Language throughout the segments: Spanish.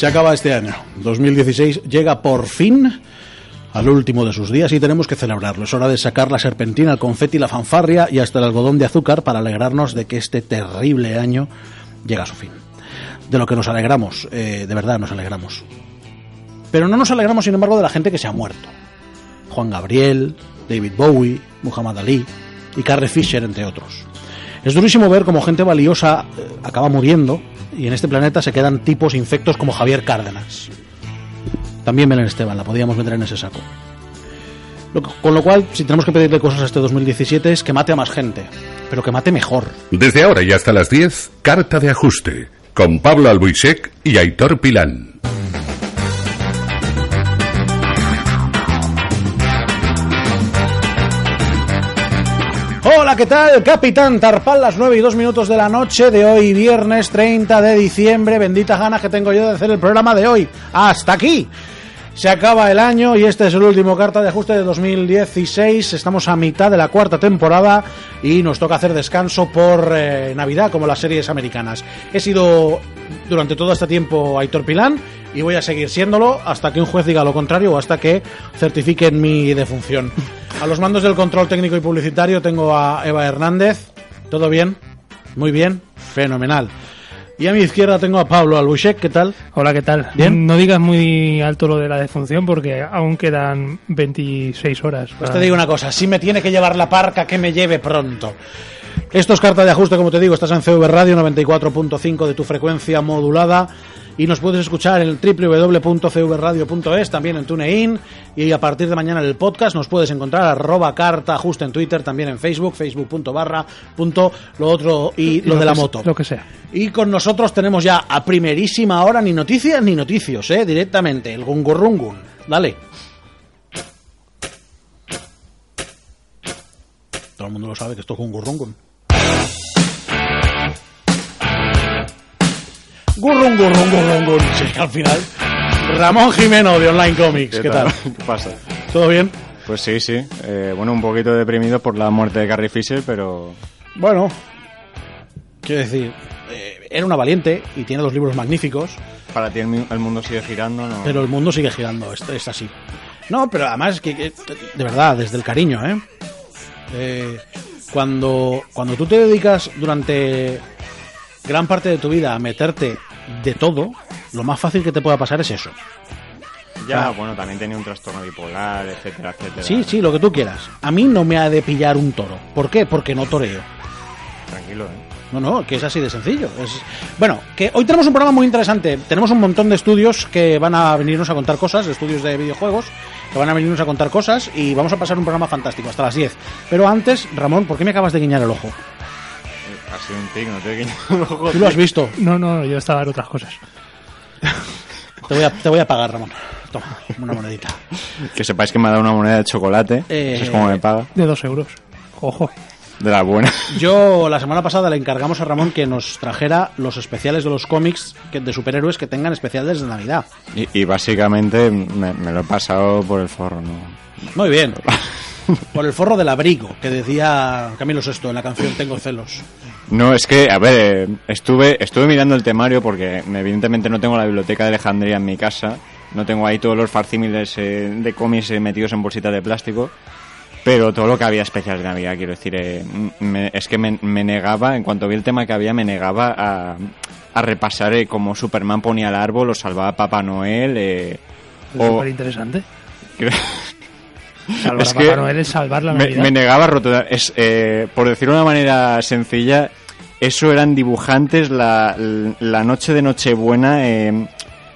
Se acaba este año. 2016 llega por fin al último de sus días y tenemos que celebrarlo. Es hora de sacar la serpentina, el confeti, la fanfarria y hasta el algodón de azúcar para alegrarnos de que este terrible año llega a su fin. De lo que nos alegramos, eh, de verdad nos alegramos. Pero no nos alegramos, sin embargo, de la gente que se ha muerto. Juan Gabriel, David Bowie, Muhammad Ali y Carrie Fisher, entre otros. Es durísimo ver cómo gente valiosa eh, acaba muriendo y en este planeta se quedan tipos infectos como Javier Cárdenas. También Belén Esteban, la podíamos meter en ese saco. Con lo cual, si tenemos que pedirle cosas a este 2017 es que mate a más gente, pero que mate mejor. Desde ahora y hasta las 10, Carta de Ajuste, con Pablo Albuisek y Aitor Pilán. ¿Qué tal? Capitán Tarpal, las 9 y 2 minutos de la noche de hoy, viernes 30 de diciembre. Bendita ganas que tengo yo de hacer el programa de hoy. Hasta aquí. Se acaba el año y este es el último carta de ajuste de 2016. Estamos a mitad de la cuarta temporada y nos toca hacer descanso por eh, Navidad, como las series americanas. He sido durante todo este tiempo Aitor Pilán y voy a seguir siéndolo hasta que un juez diga lo contrario o hasta que certifiquen mi defunción. A los mandos del control técnico y publicitario tengo a Eva Hernández. ¿Todo bien? Muy bien. Fenomenal. Y a mi izquierda tengo a Pablo Albuchek. ¿Qué tal? Hola, ¿qué tal? Bien. No digas muy alto lo de la defunción porque aún quedan 26 horas. Pues para- te digo una cosa, si me tiene que llevar la parca, que me lleve pronto. Esto es carta de ajuste, como te digo, estás en CV Radio 94.5 de tu frecuencia modulada y nos puedes escuchar en www.cvradio.es, también en TuneIn y a partir de mañana en el podcast nos puedes encontrar arroba carta ajuste en Twitter, también en Facebook, facebook.barra punto lo otro y lo, de la que moto. Lo que sea. Y con nosotros tenemos ya a primerísima hora ni noticias ni noticios, ¿eh? Directamente, el gungurrungun. Dale. Todo el mundo lo sabe que esto es gungurrungun. Gurrun, gurrun, gurrun, gurrun. Que al final. Ramón Jimeno de Online Comics. ¿Qué, tal? ¿Qué pasa? ¿Todo bien? Pues sí, sí. Eh, bueno, un poquito deprimido por la muerte de Carrie Fisher, pero Bueno, quiero decir, eh, era una valiente y tiene dos libros magníficos. para ti el, el mundo sigue girando, ¿no? Pero el mundo sigue girando, es, es así. No, pero además es que, que, de verdad, desde el cariño, ¿eh? Eh, cuando, cuando tú te dedicas durante gran parte de tu vida a meterte de todo, lo más fácil que te pueda pasar es eso. ya, ah. bueno, también tenía un trastorno bipolar, etcétera, etcétera. Sí, sí, lo que tú quieras. A mí no me ha de pillar un toro. ¿Por qué? Porque no toreo. Tranquilo, ¿eh? No, no, que es así de sencillo. Es... Bueno, que hoy tenemos un programa muy interesante. Tenemos un montón de estudios que van a venirnos a contar cosas, estudios de videojuegos, que van a venirnos a contar cosas y vamos a pasar un programa fantástico hasta las 10. Pero antes, Ramón, ¿por qué me acabas de guiñar el ojo? Ha sido un tic, no te ojo. Tú lo has visto. No, no, yo estaba en otras cosas. Te voy a, te voy a pagar, Ramón. Toma, una monedita. Que sepáis que me ha dado una moneda de chocolate. Eh, Eso es como me paga. De dos euros. Ojo. De la buena. Yo la semana pasada le encargamos a Ramón que nos trajera los especiales de los cómics que- de superhéroes que tengan especiales de Navidad. Y, y básicamente me, me lo he pasado por el forro, ¿no? Muy bien. Por el forro del abrigo, que decía Camilo Sesto en la canción Tengo celos. No, es que, a ver, eh, estuve, estuve mirando el temario porque evidentemente no tengo la biblioteca de Alejandría en mi casa, no tengo ahí todos los farcímiles eh, de cómics eh, metidos en bolsitas de plástico, pero todo lo que había especiales de Navidad, quiero decir, eh, me- es que me, me negaba, en cuanto vi el tema que había, me negaba a, a repasar eh, cómo Superman ponía el árbol, lo salvaba Papá Noel, eh, Es o... interesante. Salvar Es a Papá que Noel es salvar la me, me negaba rotundo. Es, eh, por decirlo de una manera sencilla, eso eran dibujantes la, la noche de Nochebuena eh,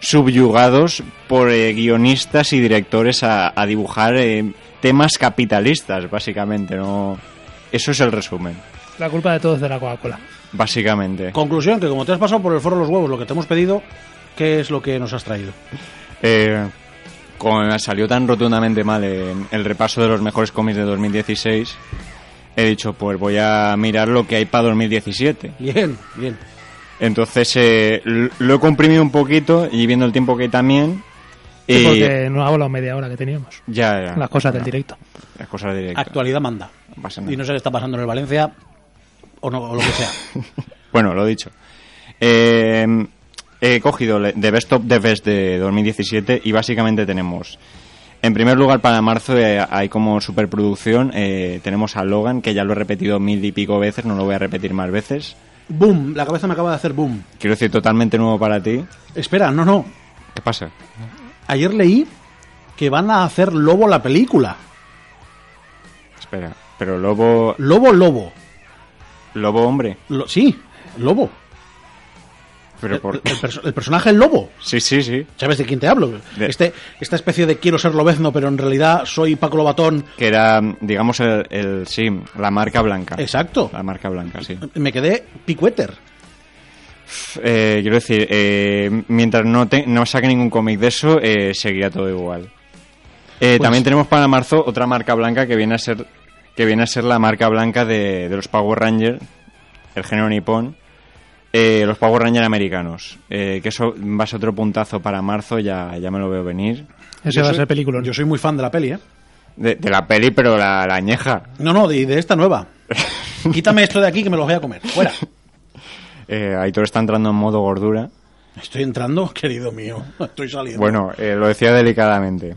subyugados por eh, guionistas y directores a, a dibujar eh, temas capitalistas, básicamente. no eso es el resumen, La culpa de todo es de la Coca-Cola. básicamente. Conclusión, que como te has pasado por el foro de los huevos lo que te hemos pedido, ¿qué es lo que nos has traído? Eh, como me salió tan rotundamente mal en el repaso de los mejores cómics de 2016, he dicho, pues voy a mirar lo que hay para 2017. Bien, bien. Entonces eh, lo he comprimido un poquito y viendo el tiempo que hay también. Sí, Y porque no hago la media hora que teníamos. ya, ya. Las cosas del directo. Las cosas directas. Actualidad manda. No. Y no sé qué está pasando en el Valencia o, no, o lo que sea. Bueno, lo dicho. Eh, he cogido The Best of the Best de 2017 y básicamente tenemos, en primer lugar para marzo eh, hay como superproducción, eh, tenemos a Logan, que ya lo he repetido mil y pico veces, no lo voy a repetir más veces. boom, la cabeza me acaba de hacer boom. Quiero decir, totalmente nuevo para ti. Espera, no, no. ¿Qué pasa? Ayer leí que van a hacer Lobo la película. Espera, pero Lobo, Lobo, Lobo. Lobo hombre. Lo- sí, Lobo. Pero El, por... el perso- el personaje es Lobo. Sí, sí, sí. ¿Sabes de quién te hablo? De- Este, esta especie de quiero ser lobezno, pero en realidad soy Paco Lobatón. Que era, digamos, el, el- sí, la marca blanca. Exacto. La marca blanca, sí. Me quedé picueter. Eh, quiero decir, eh, mientras no, te- no saque ningún cómic de eso, eh, seguirá todo igual. Eh, Pues- También tenemos para marzo otra marca blanca que viene a ser que viene a ser la marca blanca de, de los Power Rangers, el género nipón, eh, los Power Rangers americanos. Eh, que eso va a ser otro puntazo para marzo, ya, ya me lo veo venir. Ese Yo va a soy- ser película. Yo soy muy fan de la peli, ¿eh? De, de la peli, pero la, la añeja. No, no, de, de esta nueva. Quítame esto de aquí que me lo voy a comer. Fuera. Eh, Aitor está entrando en modo gordura. Estoy entrando, querido mío. Estoy saliendo. Bueno, eh, lo decía delicadamente.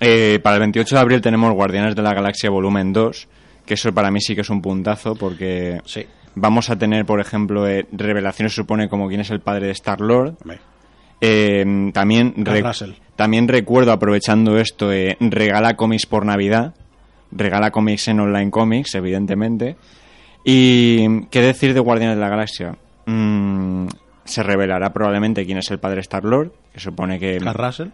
Eh, para el 28 de abril tenemos Guardianes de la Galaxia Volumen 2, que eso para mí sí que es un puntazo, porque Sí. Vamos a tener, por ejemplo, eh, revelaciones, se supone, como quién es el padre de Star-Lord. Eh, también, también recuerdo, aprovechando esto, eh, regala cómics por Navidad, regala cómics en Online Comics, evidentemente. Y, ¿qué decir de Guardianes de la Galaxia? Mm, se revelará probablemente quién es el padre Star-Lord, que supone que...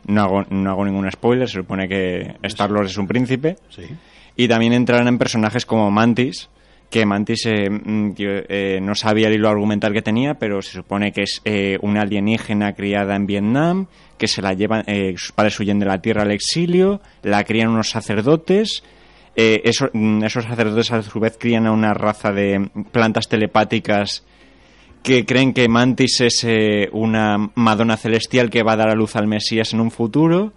No hago, no hago ningún spoiler, se supone que Star-Lord es un príncipe. Sí. Y también entrarán en personajes como Mantis, que Mantis eh, mm, eh, no sabía el hilo argumental que tenía, pero se supone que es eh, una alienígena criada en Vietnam, que se la llevan, eh, sus padres huyen de la Tierra al exilio, la crían unos sacerdotes, eh, mm, esos sacerdotes a su vez crían a una raza de plantas telepáticas que creen que Mantis es una Madonna celestial que va a dar a luz al Mesías en un futuro.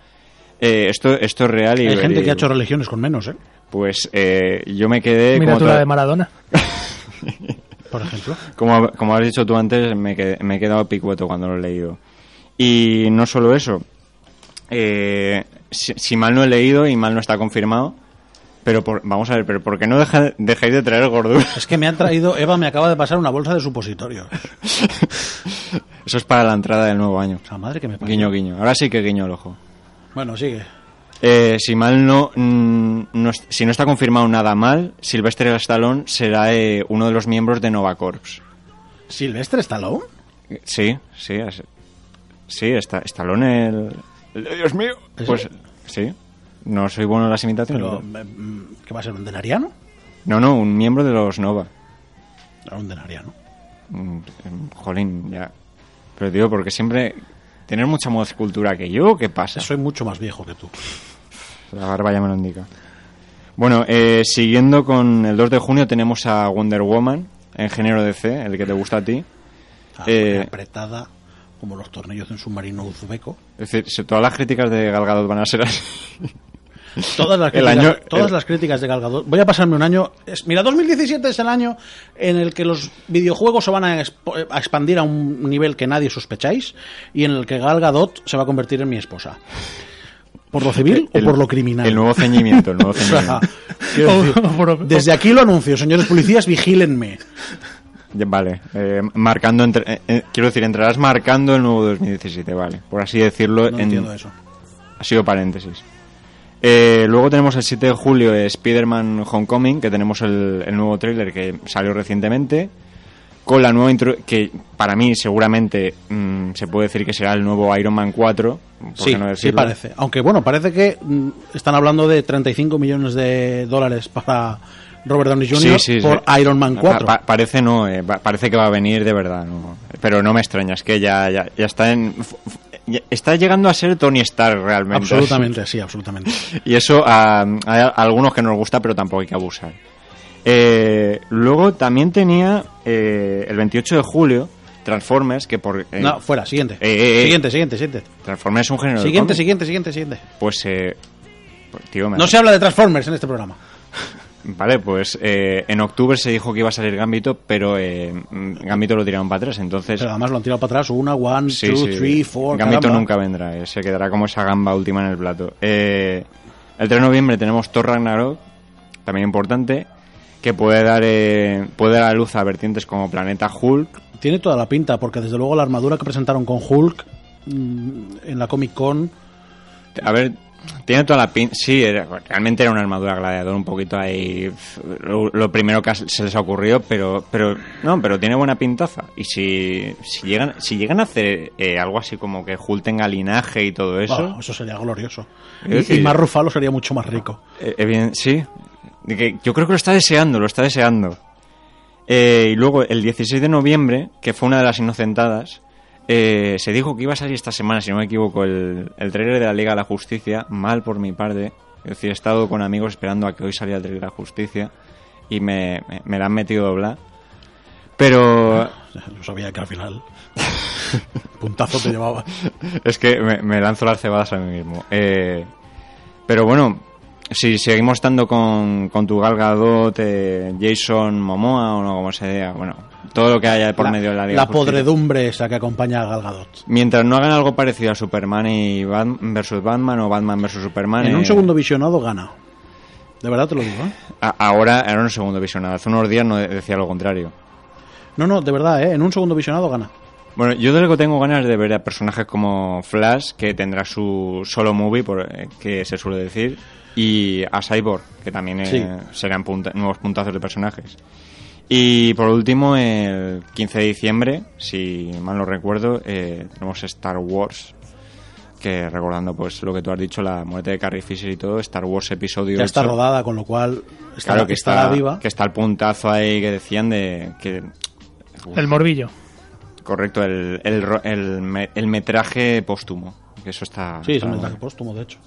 Eh, esto, esto es real y Hay gente que ha hecho religiones con menos, ¿eh? Pues eh, yo me quedé, como, Miniatura de Maradona. Por ejemplo. como, como has dicho tú antes, me, quedé- me he quedado picueto cuando lo he leído. Y no solo eso, eh, si, si mal no he leído y mal no está confirmado, pero por- vamos a ver, pero ¿por qué no deja- dejáis de traer gordura? Es que me han traído, Eva me acaba de pasar una bolsa de supositorios. Eso es para la entrada del nuevo año. O sea, madre que me parió. Guiño, guiño. Ahora sí que guiño el ojo. Bueno, sigue. Eh, si mal no, mm, no si no está confirmado nada mal, Sylvester Stallone será eh, uno de los miembros de Nova Corps. ¿Silvestre Stallone? Sí, sí, es- sí, está Stallone el, el- Dios mío. Pues sí. No soy bueno en las imitaciones. Pero, pero- mm, ¿Qué va a ser? ¿Un denariano? No, no, un miembro de los Nova. Ah, Un denariano. Mm, Jolín, ya. Pero digo, porque siempre tener mucha más cultura que yo, ¿qué pasa? Soy mucho más viejo que tú. La barba ya me lo indica. Bueno, eh, siguiendo con el 2 de junio tenemos a Wonder Woman en género DC, el que te gusta a ti. Ah, Eh, apretada como los tornillos de un submarino uzbeco. Es decir, todas las críticas de Gal Gadot van a ser así. Todas las El críticas, año- todas el- las críticas de Gal Gadot. Voy a pasarme un año. es- mira, 2017 es el año en el que los videojuegos se van a, expo- a expandir a un nivel que nadie sospecháis y en el que Gal Gadot se va a convertir en mi esposa. ¿Por lo civil El- o por lo criminal? El nuevo ceñimiento, el nuevo ceñimiento. decir, desde aquí lo anuncio, señores policías, vigílenme. Ya, Vale, eh, marcando, entre- eh, eh, quiero decir, entrarás marcando el nuevo 2017, vale, por así decirlo. No en- entiendo eso. Ha sido paréntesis. Eh, luego tenemos el 7 de julio eh, Spider-Man Homecoming, que tenemos el, el nuevo tráiler que salió recientemente, con la nueva intro que para mí seguramente mm, se puede decir que será el nuevo Iron Man 4, por Sí, qué no sí parece. Aunque bueno, parece que mm, están hablando de 35 millones de dólares para Robert Downey Jr. Sí, sí, por sí. Iron Man 4. Pa- pa- parece no, eh, pa- parece que va a venir de verdad, no. pero no me extraña, es que ya, ya, ya está en, está llegando a ser Tony Stark realmente. absolutamente, sí, absolutamente. Y eso a, hay a algunos que nos gusta, pero tampoco hay que abusar. Eh, luego también tenía eh, el 28 de julio Transformers, que por... eh, No, fuera, siguiente. Eh, eh. Siguiente, siguiente, siguiente. Transformers es un género de Siguiente, cómic. siguiente, siguiente, siguiente. Pues, eh, pues, tío, me- No se habla de Transformers en este programa. Vale, pues eh, en octubre se dijo que iba a salir Gambito, pero eh, Gambito lo tiraron para atrás, entonces... Pero además lo han tirado para atrás. Una, one, Sí, two, sí. three, four. Gambito caramba. nunca vendrá, eh, se quedará como esa gamba última en el plato. Eh, el 3 de noviembre tenemos Thor Ragnarok, también importante, que puede dar, eh, puede dar a luz a vertientes como Planeta Hulk. Tiene toda la pinta, porque desde luego la armadura que presentaron con Hulk mm, en la Comic Con. A ver, tiene toda la pinta. Sí, era- realmente era una armadura gladiador, un poquito ahí. Lo, lo primero que se les ha ocurrido, pero, pero no, pero tiene buena pintaza. Y si, si llegan, si llegan a hacer eh, algo así como que Hulk tenga linaje y todo eso, Eso, eso sería glorioso. Y, decir- y más Rufalo sería mucho más rico. Eh, eh, bien, sí. Yo creo que lo está deseando, lo está deseando. Eh, y luego, el 16 de noviembre, que fue una de las inocentadas, eh, se dijo que iba a salir esta semana, si no me equivoco, el, el trailer de la Liga de la Justicia. Mal por mi parte. Es decir, he estado con amigos esperando a que hoy saliera el trailer de la Justicia y me, me, me la han metido doblar. Pero Yo sabía que al final. puntazo te llevaba. es que me, me lanzo las cebadas a mí mismo. Eh, pero bueno, si seguimos estando con, con tu Gal Gadot, eh, Jason Momoa o no, como se diga, bueno, todo lo que haya por la, medio de la Liga la podredumbre esa que acompaña a Gal Gadot. Mientras no hagan algo parecido a Superman y Bat- versus Batman o Batman versus Superman. En un eh, segundo visionado gana. De verdad te lo digo, ¿eh? ahora era un segundo visionado. Hace unos días no de- decía lo contrario. No, no, de verdad, ¿eh? En un segundo visionado gana. Bueno, yo de lo que tengo ganas de ver a personajes como Flash, que tendrá su solo movie, por, eh, que se suele decir, y a Cyborg, que también eh, serán punta- nuevos puntazos de personajes. Y por último, el 15 de diciembre, si mal no recuerdo, eh, tenemos Star Wars, que recordando pues lo que tú has dicho, la muerte de Carrie Fisher y todo, Star Wars episodio Ya está 8. rodada, con lo cual está, Claro que está, viva. que está el puntazo ahí que decían de que El morbillo. Correcto, el, el, ro- el, me- el metraje póstumo. Que eso está. Sí, es está un bien. póstumo, de hecho.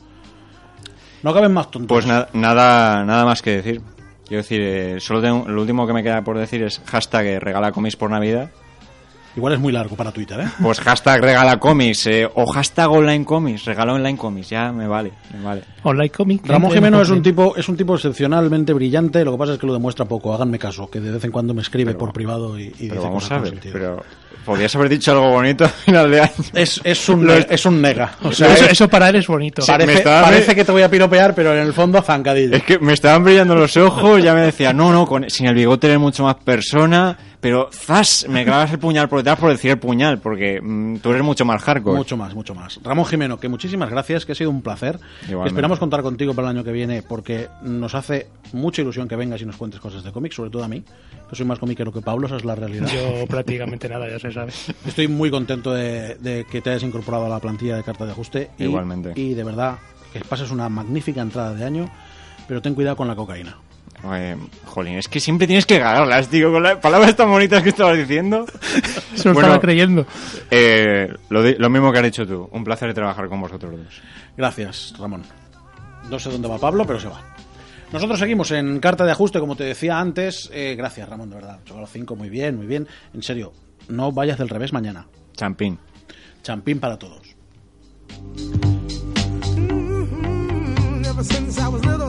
No caben más tontos. Pues na- nada, nada más que decir. Quiero decir, eh, solo tengo, lo último que me queda por decir es hashtag eh, regala cómics por Navidad. Igual es muy largo para Twitter, ¿eh? Pues hashtag regala cómics eh, o hashtag online cómics, regala online cómics, ya me vale, me vale. Online comic. Ramón Jimeno es un tipo es un tipo excepcionalmente brillante, lo que pasa es que lo demuestra poco, háganme caso, que de vez en cuando me escribe por privado y, y dice Pero vamos cosas a ver, pero podrías haber dicho algo bonito a final de año. Es, es, un, es- es un nega. O sea, eso, es- eso para él es bonito. Estaba- parece que te voy a piropear, pero en el fondo zancadillo. Es que me estaban brillando los ojos, ya me decía, no, no, con- sin el bigote eres mucho más persona, pero zas, me clavas el puñal por detrás por decir el puñal, porque mm, tú eres mucho más hardcore. Mucho más, mucho más. Ramón Jimeno, que muchísimas gracias, que ha sido un placer. Igualmente. Esperamos contar contigo para el año que viene porque nos hace mucha ilusión que vengas y nos cuentes cosas de cómics, sobre todo a mí, que soy más comiquero que Pablo, esa es la realidad. Yo prácticamente nada, ya se sabe. Estoy muy contento de, de que te hayas incorporado a la plantilla de carta de ajuste. Y, Igualmente. Y de verdad, que pases una magnífica entrada de año, pero ten cuidado con la cocaína. Eh, jolín, es que siempre tienes que cagarlas, tío, con las palabras tan bonitas que estabas diciendo. Se lo Bueno. estaba creyendo. Eh, lo, mismo que has dicho tú, un placer trabajar con vosotros dos. Gracias, Ramón. No sé dónde va Pablo, pero se va. Nosotros seguimos en carta de ajuste, como te decía antes. Eh, gracias, Ramón, de verdad. 8 a los 5, muy bien, muy bien. En serio, no vayas del revés mañana. Champín. Champín para todos. Mm, Ever since I was little,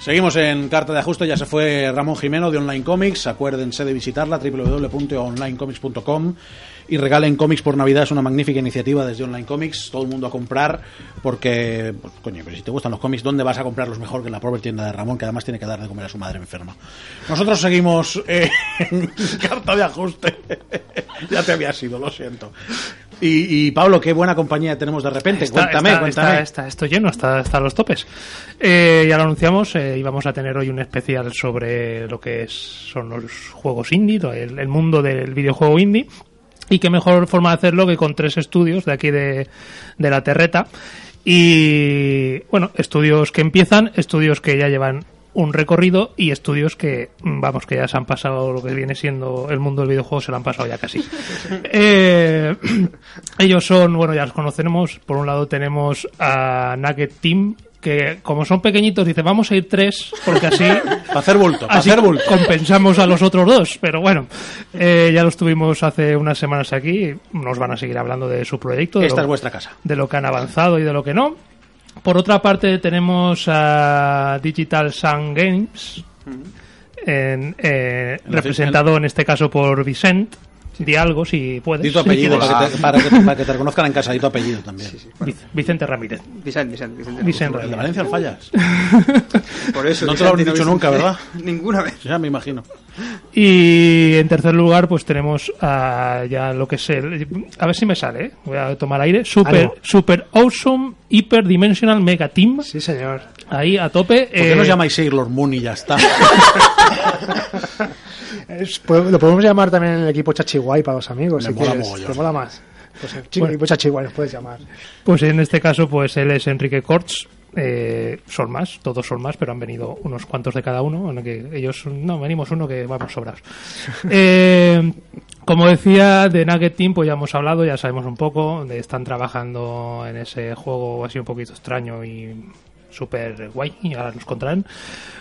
Seguimos en carta de ajuste, ya se fue Ramón Jimeno de Online Comics. Acuérdense de visitarla www.onlinecomics.com y regalen cómics por Navidad. Es una magnífica iniciativa desde Online Comics. Todo el mundo a comprar porque, pues, coño, pero si te gustan los cómics, ¿dónde vas a comprarlos mejor que en la propia tienda de Ramón, que además tiene que dar de comer a su madre enferma? Nosotros seguimos eh, en carta de ajuste. ya te había sido, lo siento. Y, y, Pablo, qué buena compañía tenemos de repente. Está, cuéntame, está, cuéntame. está- esto lleno, está, los topes. Eh, ya lo anunciamos, eh, íbamos a tener hoy un especial sobre lo que es- son los juegos indie, el, el mundo del videojuego indie. Y qué mejor forma de hacerlo que con tres estudios de aquí de, de la Terreta. Y bueno, estudios que empiezan, estudios que ya llevan un recorrido y estudios que, vamos, que ya se han pasado lo que viene siendo el mundo del videojuego, se lo han pasado ya casi. Eh, ellos son, bueno, ya los conocemos. Por un lado tenemos a Nugget Team, que como son pequeñitos, dice, vamos a ir tres, porque así Para hacer bulto, para Así hacer bulto. compensamos a los otros dos, pero bueno, eh, ya los tuvimos hace unas semanas aquí, nos van a seguir hablando de su proyecto, de, Esta lo, es vuestra casa. de lo que han avanzado y de lo que no. Por otra parte tenemos a Digital Sun Games, en, eh, representado en este caso por Vicent, di algo si puedes. Di tu apellido para que, te, para, que, para que te reconozcan en casa, di tu apellido también. Vic- Vicente Ramírez. Vicente, Vicente, Vicente. Vicente El de Ramírez. Valencia al fallas. Por eso. No te lo habrán dicho nunca. ¿verdad? Ninguna vez. Ya me imagino. Y en tercer lugar, pues tenemos a ya lo que es el. A ver si me sale, ¿eh? voy a tomar aire. Super, Ánimo. super Awesome Hyper Dimensional Mega Team. Sí, señor. Ahí a tope. ¿Por qué eh, no os llamáis Sailor Moon y ya está? Es- lo podemos llamar también el equipo Chachiguay para los amigos. Me si mola quieres. ¿Te mola más? Pues el chico, Bueno. equipo Chachiguay nos puedes llamar. Pues en este caso, pues él es Enrique Corts. eh, son más, todos son más, pero han venido unos cuantos de cada uno. en el que ellos, no, venimos uno que vamos sobrados. Eh, como decía, de Nugget Team, pues ya hemos hablado, ya sabemos un poco. de- están trabajando en ese juego así un poquito extraño y súper guay, y ahora nos contarán.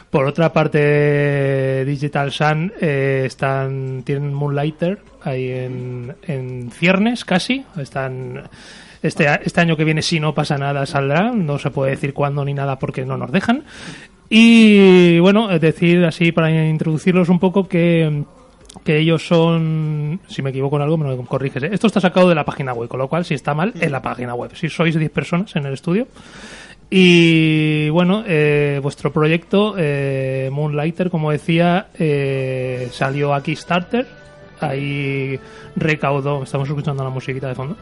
Por otra parte, Digital Sun eh, están, tienen Moonlighter ahí en, en ciernes casi. Están este, este año que viene, si no pasa nada, saldrá. No se puede decir cuándo ni nada porque no nos dejan. Y bueno, decir así para introducirlos un poco que que ellos son, si me equivoco en algo, me lo corriges. ¿eh? Esto está sacado de la página web, con lo cual, si está mal, en la página web. Si sois 10 personas en el estudio. Y bueno, eh, vuestro proyecto, eh, Moonlighter, como decía, eh, salió a Kickstarter. Ahí recaudó, estamos escuchando la musiquita de fondo,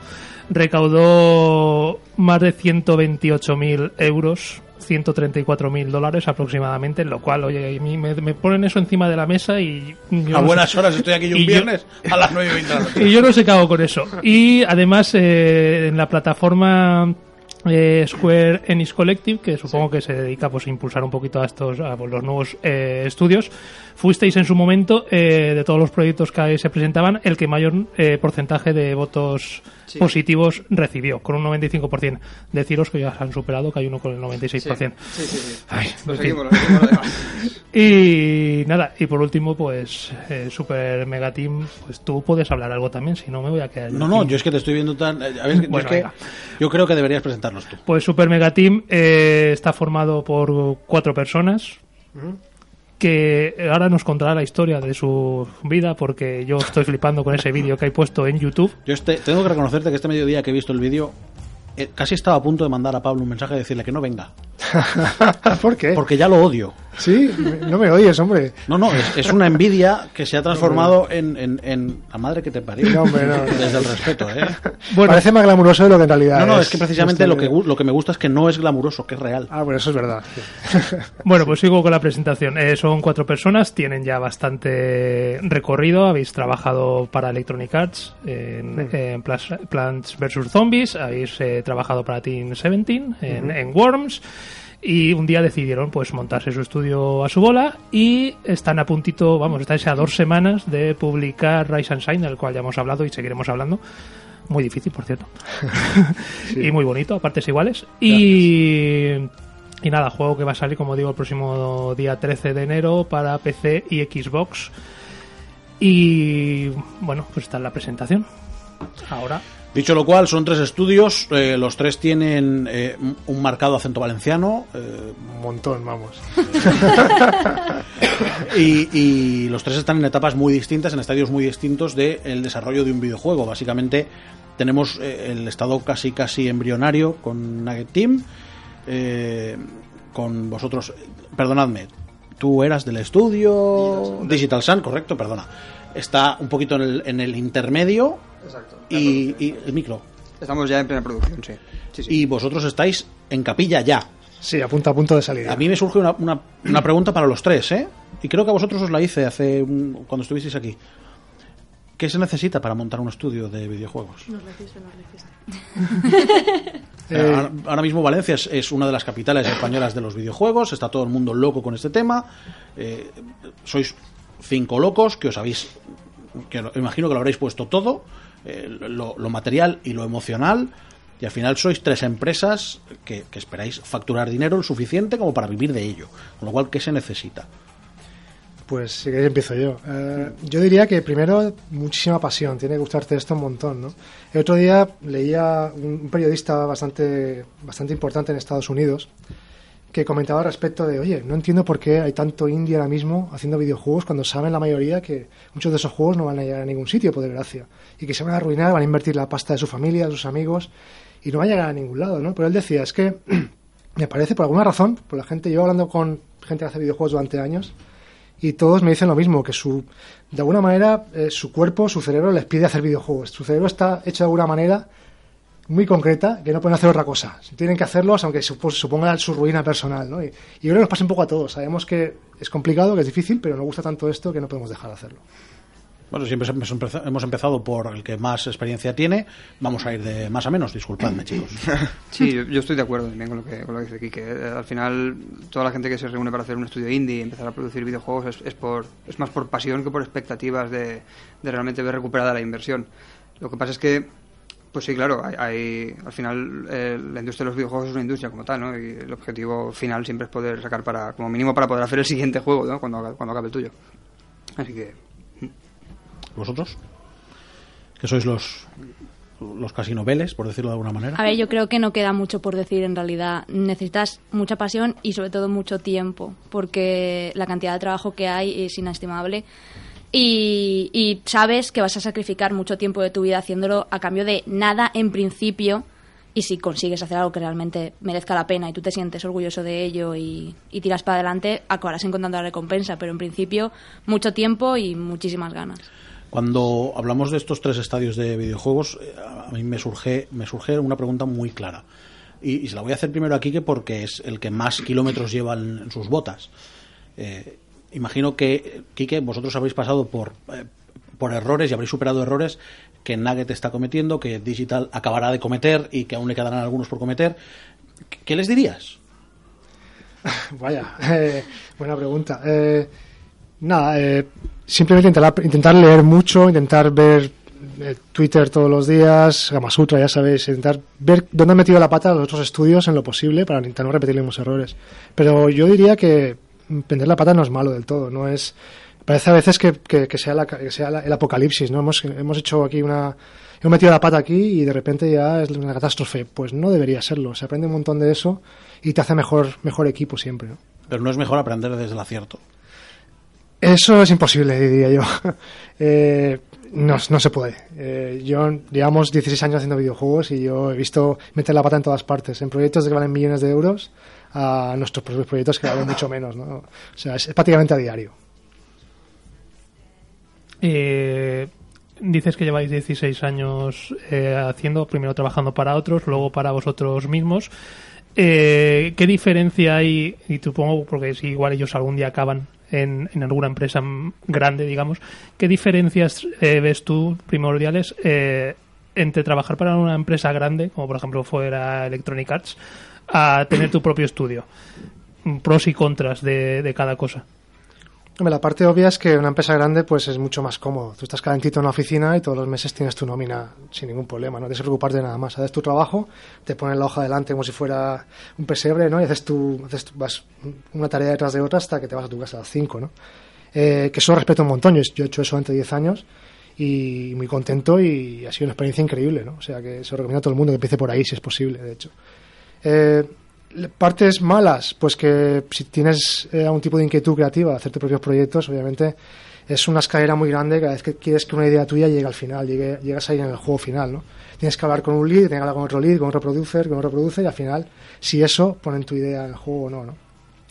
recaudó más de 128.000 euros, 134.000 dólares aproximadamente, lo cual, oye, a mí me, me ponen eso encima de la mesa y... yo A no buenas sé- horas estoy aquí un viernes a las 9 y 20 de la noche. y yo no sé qué hago con eso. Y además, eh, en la plataforma eh, Square Enix Collective, que supongo que se dedica pues, a impulsar un poquito a estos a pues, los nuevos eh, estudios, fuisteis en su momento, eh, de todos los proyectos que se presentaban, el que mayor eh, porcentaje de votos Sí. positivos recibió, con un 95%. Deciros que ya se han superado, que hay uno con el 96%. Sí, sí, sí. Ay, Lo en fin. seguimos, lo seguimos, lo dejamos. Y nada, y por último, pues eh, Super Mega Team, pues tú puedes hablar algo también, si no me voy a quedar. No, aquí. no, yo es que te estoy viendo tan... eh, A ver, yo, Bueno, es que- yo creo que deberías presentarlos tú. Pues Super Mega Team eh, está formado por cuatro personas que ahora nos contará la historia de su vida porque yo estoy flipando con ese vídeo que hay puesto en YouTube. Yo este, tengo que reconocerte que este mediodía que he visto el vídeo, eh, casi estaba a punto de mandar a Pablo un mensaje y decirle que no venga, ¿Por qué? porque ya lo odio. Sí, no me oyes, hombre. No, no, es, es una envidia que se ha transformado en, en, en la madre que te parió. No, hombre, no. Desde el respeto, ¿eh? Bueno, Parece más glamuroso de lo que en realidad No, no, es. es que precisamente Este- lo que, lo que me gusta es que no es glamuroso, que es real. Ah, bueno, eso es verdad. Bueno, pues sigo con la presentación. Eh, son cuatro personas, tienen ya bastante recorrido. Habéis trabajado para Electronic Arts en, en Plas- Plants vs. Zombies, habéis eh, trabajado para Team 17 en, en Worms. Y un día decidieron pues montarse su estudio a su bola y están a puntito, vamos, estáis a dos semanas de publicar Rise and Shine, del cual ya hemos hablado y seguiremos hablando. Muy difícil, por cierto. y muy bonito, a partes iguales. Y, y nada, juego que va a salir, como digo, el próximo día 13 de enero para PC y Xbox. Y bueno, pues está en la presentación. Ahora, Dicho lo cual, son tres estudios, eh, los tres tienen eh, un marcado acento valenciano eh, Un montón, vamos. y, y los tres están en etapas muy distintas, en estadios muy distintos del desarrollo de un videojuego. Básicamente tenemos eh, el estado casi casi embrionario con Nugget Team, eh, con vosotros, perdonadme, tú eras del estudio Digital Sun, correcto, perdona. Está un poquito en el, en el intermedio Exacto. y, y el micro. Estamos ya en plena producción, sí. sí, sí. Y vosotros estáis en capilla ya. Sí, a punto a punto de salir. A mí me surge una, una- una pregunta para los tres, ¿eh? Y creo que a vosotros os la hice hace un- cuando estuvisteis aquí. ¿Qué se necesita para montar un estudio de videojuegos? Eh, ahora, ahora mismo Valencia es, es una de las capitales españolas de los videojuegos, está todo el mundo loco con este tema. eh, sois cinco locos que os habéis, que imagino que lo habréis puesto todo, eh, lo, material y lo emocional, y al final sois tres empresas que, esperáis facturar dinero lo suficiente como para vivir de ello. Con lo cual, ¿qué se necesita? Pues si queréis empiezo yo. Eh, yo diría que primero muchísima pasión, tiene que gustarte esto un montón, ¿no? El otro día leía un periodista bastante, bastante importante en Estados Unidos que comentaba respecto de, oye, no entiendo por qué hay tanto indie ahora mismo haciendo videojuegos cuando saben la mayoría que muchos de esos juegos no van a llegar a ningún sitio, por desgracia, y que se van a arruinar, van a invertir la pasta de su familia, de sus amigos, y no van a llegar a ningún lado, ¿no? Pero él decía, es que me parece, por alguna razón, por la gente, yo hablando con gente que hace videojuegos durante años, y todos me dicen lo mismo, que su, de alguna manera eh, su cuerpo, su cerebro les pide hacer videojuegos. Su cerebro está hecho de alguna manera muy concreta que no pueden hacer otra cosa. Tienen que hacerlos aunque supo- suponga su ruina personal. ¿no? Y, y yo creo que nos pasa un poco a todos. Sabemos que es complicado, que es difícil, pero nos gusta tanto esto que no podemos dejar de hacerlo. Bueno, siempre hemos empeza- hemos empezado por el que más experiencia tiene. Vamos a ir de más a menos, disculpadme, chicos. Sí, yo, yo estoy de acuerdo también con lo que, con lo que dice Kike. Eh, Al final, toda la gente que se reúne para hacer un estudio indie y empezar a producir videojuegos es, es, por, es más por pasión que por expectativas de, de realmente ver recuperada la inversión. Lo que pasa es que, pues sí, claro, hay, hay- al final eh, la industria de los videojuegos es una industria como tal, ¿no? Y el objetivo final siempre es poder sacar para, como mínimo, para poder hacer el siguiente juego, ¿no? Cuando, acabe- cuando acabe el tuyo. Así que, ¿Vosotros? Que sois los, los casi noveles, por decirlo de alguna manera. A ver, yo creo que no queda mucho por decir en realidad. Necesitas mucha pasión y sobre todo mucho tiempo, porque la cantidad de trabajo que hay es inestimable. Y, sabes que vas a sacrificar mucho tiempo de tu vida haciéndolo a cambio de nada en principio. Y si consigues hacer algo que realmente merezca la pena y tú te sientes orgulloso de ello y, tiras para adelante, acabarás encontrando la recompensa. Pero en principio, mucho tiempo y muchísimas ganas. Cuando hablamos de estos tres estadios de videojuegos, eh, a mí me surge, me surge una pregunta muy clara. Y, se la voy a hacer primero a Quique porque es el que más kilómetros lleva en, en sus botas. Eh, imagino que, Quique, vosotros habéis pasado por, eh, por errores y habréis superado errores que Nugget está cometiendo, que Digital acabará de cometer y que aún le quedarán algunos por cometer. ¿Qué- ¿Qué les dirías? Vaya, eh, buena pregunta. Eh, nada, eh, simplemente intentar, intentar leer mucho, intentar ver Twitter todos los días, Gamasutra, ya sabéis, intentar ver dónde han metido la pata los otros estudios en lo posible para intentar no repetir los mismos errores. Pero yo diría que vender la pata no es malo del todo, no es parece a veces que, que- que sea, la- que sea la- el apocalipsis, ¿no? Hemos, hemos hecho aquí una... Hemos metido la pata aquí y de repente ya es una catástrofe. Pues no debería serlo. Se aprende un montón de eso y te hace mejor, mejor equipo siempre, ¿no? Pero no es mejor aprender desde el acierto. Eso es imposible, diría yo. Eh, no, no se puede. Eh, yo llevamos 16 años haciendo videojuegos y yo he visto meter la pata en todas partes, en proyectos que valen millones de euros a nuestros propios proyectos que valen mucho menos. ¿no? O sea, es, prácticamente a diario. Eh, dices que lleváis 16 años eh, haciendo, primero trabajando para otros, luego para vosotros mismos. Eh, ¿Qué diferencia hay? Y supongo, porque si igual ellos algún día acaban en, alguna empresa grande, digamos, ¿qué diferencias eh, ves tú primordiales eh, entre trabajar para una empresa grande, como por ejemplo fuera Electronic Arts, a tener tu propio estudio? Pros y contras de, de cada cosa. La parte obvia es que una empresa grande pues es mucho más cómodo. Tú estás calentito en una oficina y todos los meses tienes tu nómina sin ningún problema, no tienes que preocuparte de nada más. Haces tu trabajo, te ponen la hoja delante como si fuera un pesebre, ¿no? Y haces tu, haces tu- vas una tarea detrás de otra hasta que te vas a tu casa a las 5, ¿no? Eh, que eso respeto un montón. Yo, he hecho eso durante 10 años y muy contento y ha sido una experiencia increíble, ¿no? O sea que se lo recomiendo a todo el mundo que empiece por ahí si es posible, de hecho. Eh, partes malas, pues que si tienes eh, algún tipo de inquietud creativa, hacer tus propios proyectos, obviamente es una escalera muy grande cada vez que quieres que una idea tuya llegue al final, llegue, llegas ahí en el juego final, ¿no? Tienes que hablar con un lead, tienes que hablar con otro lead, con otro producer, con otro producer y al final, si eso, ponen tu idea en el juego o no, ¿no?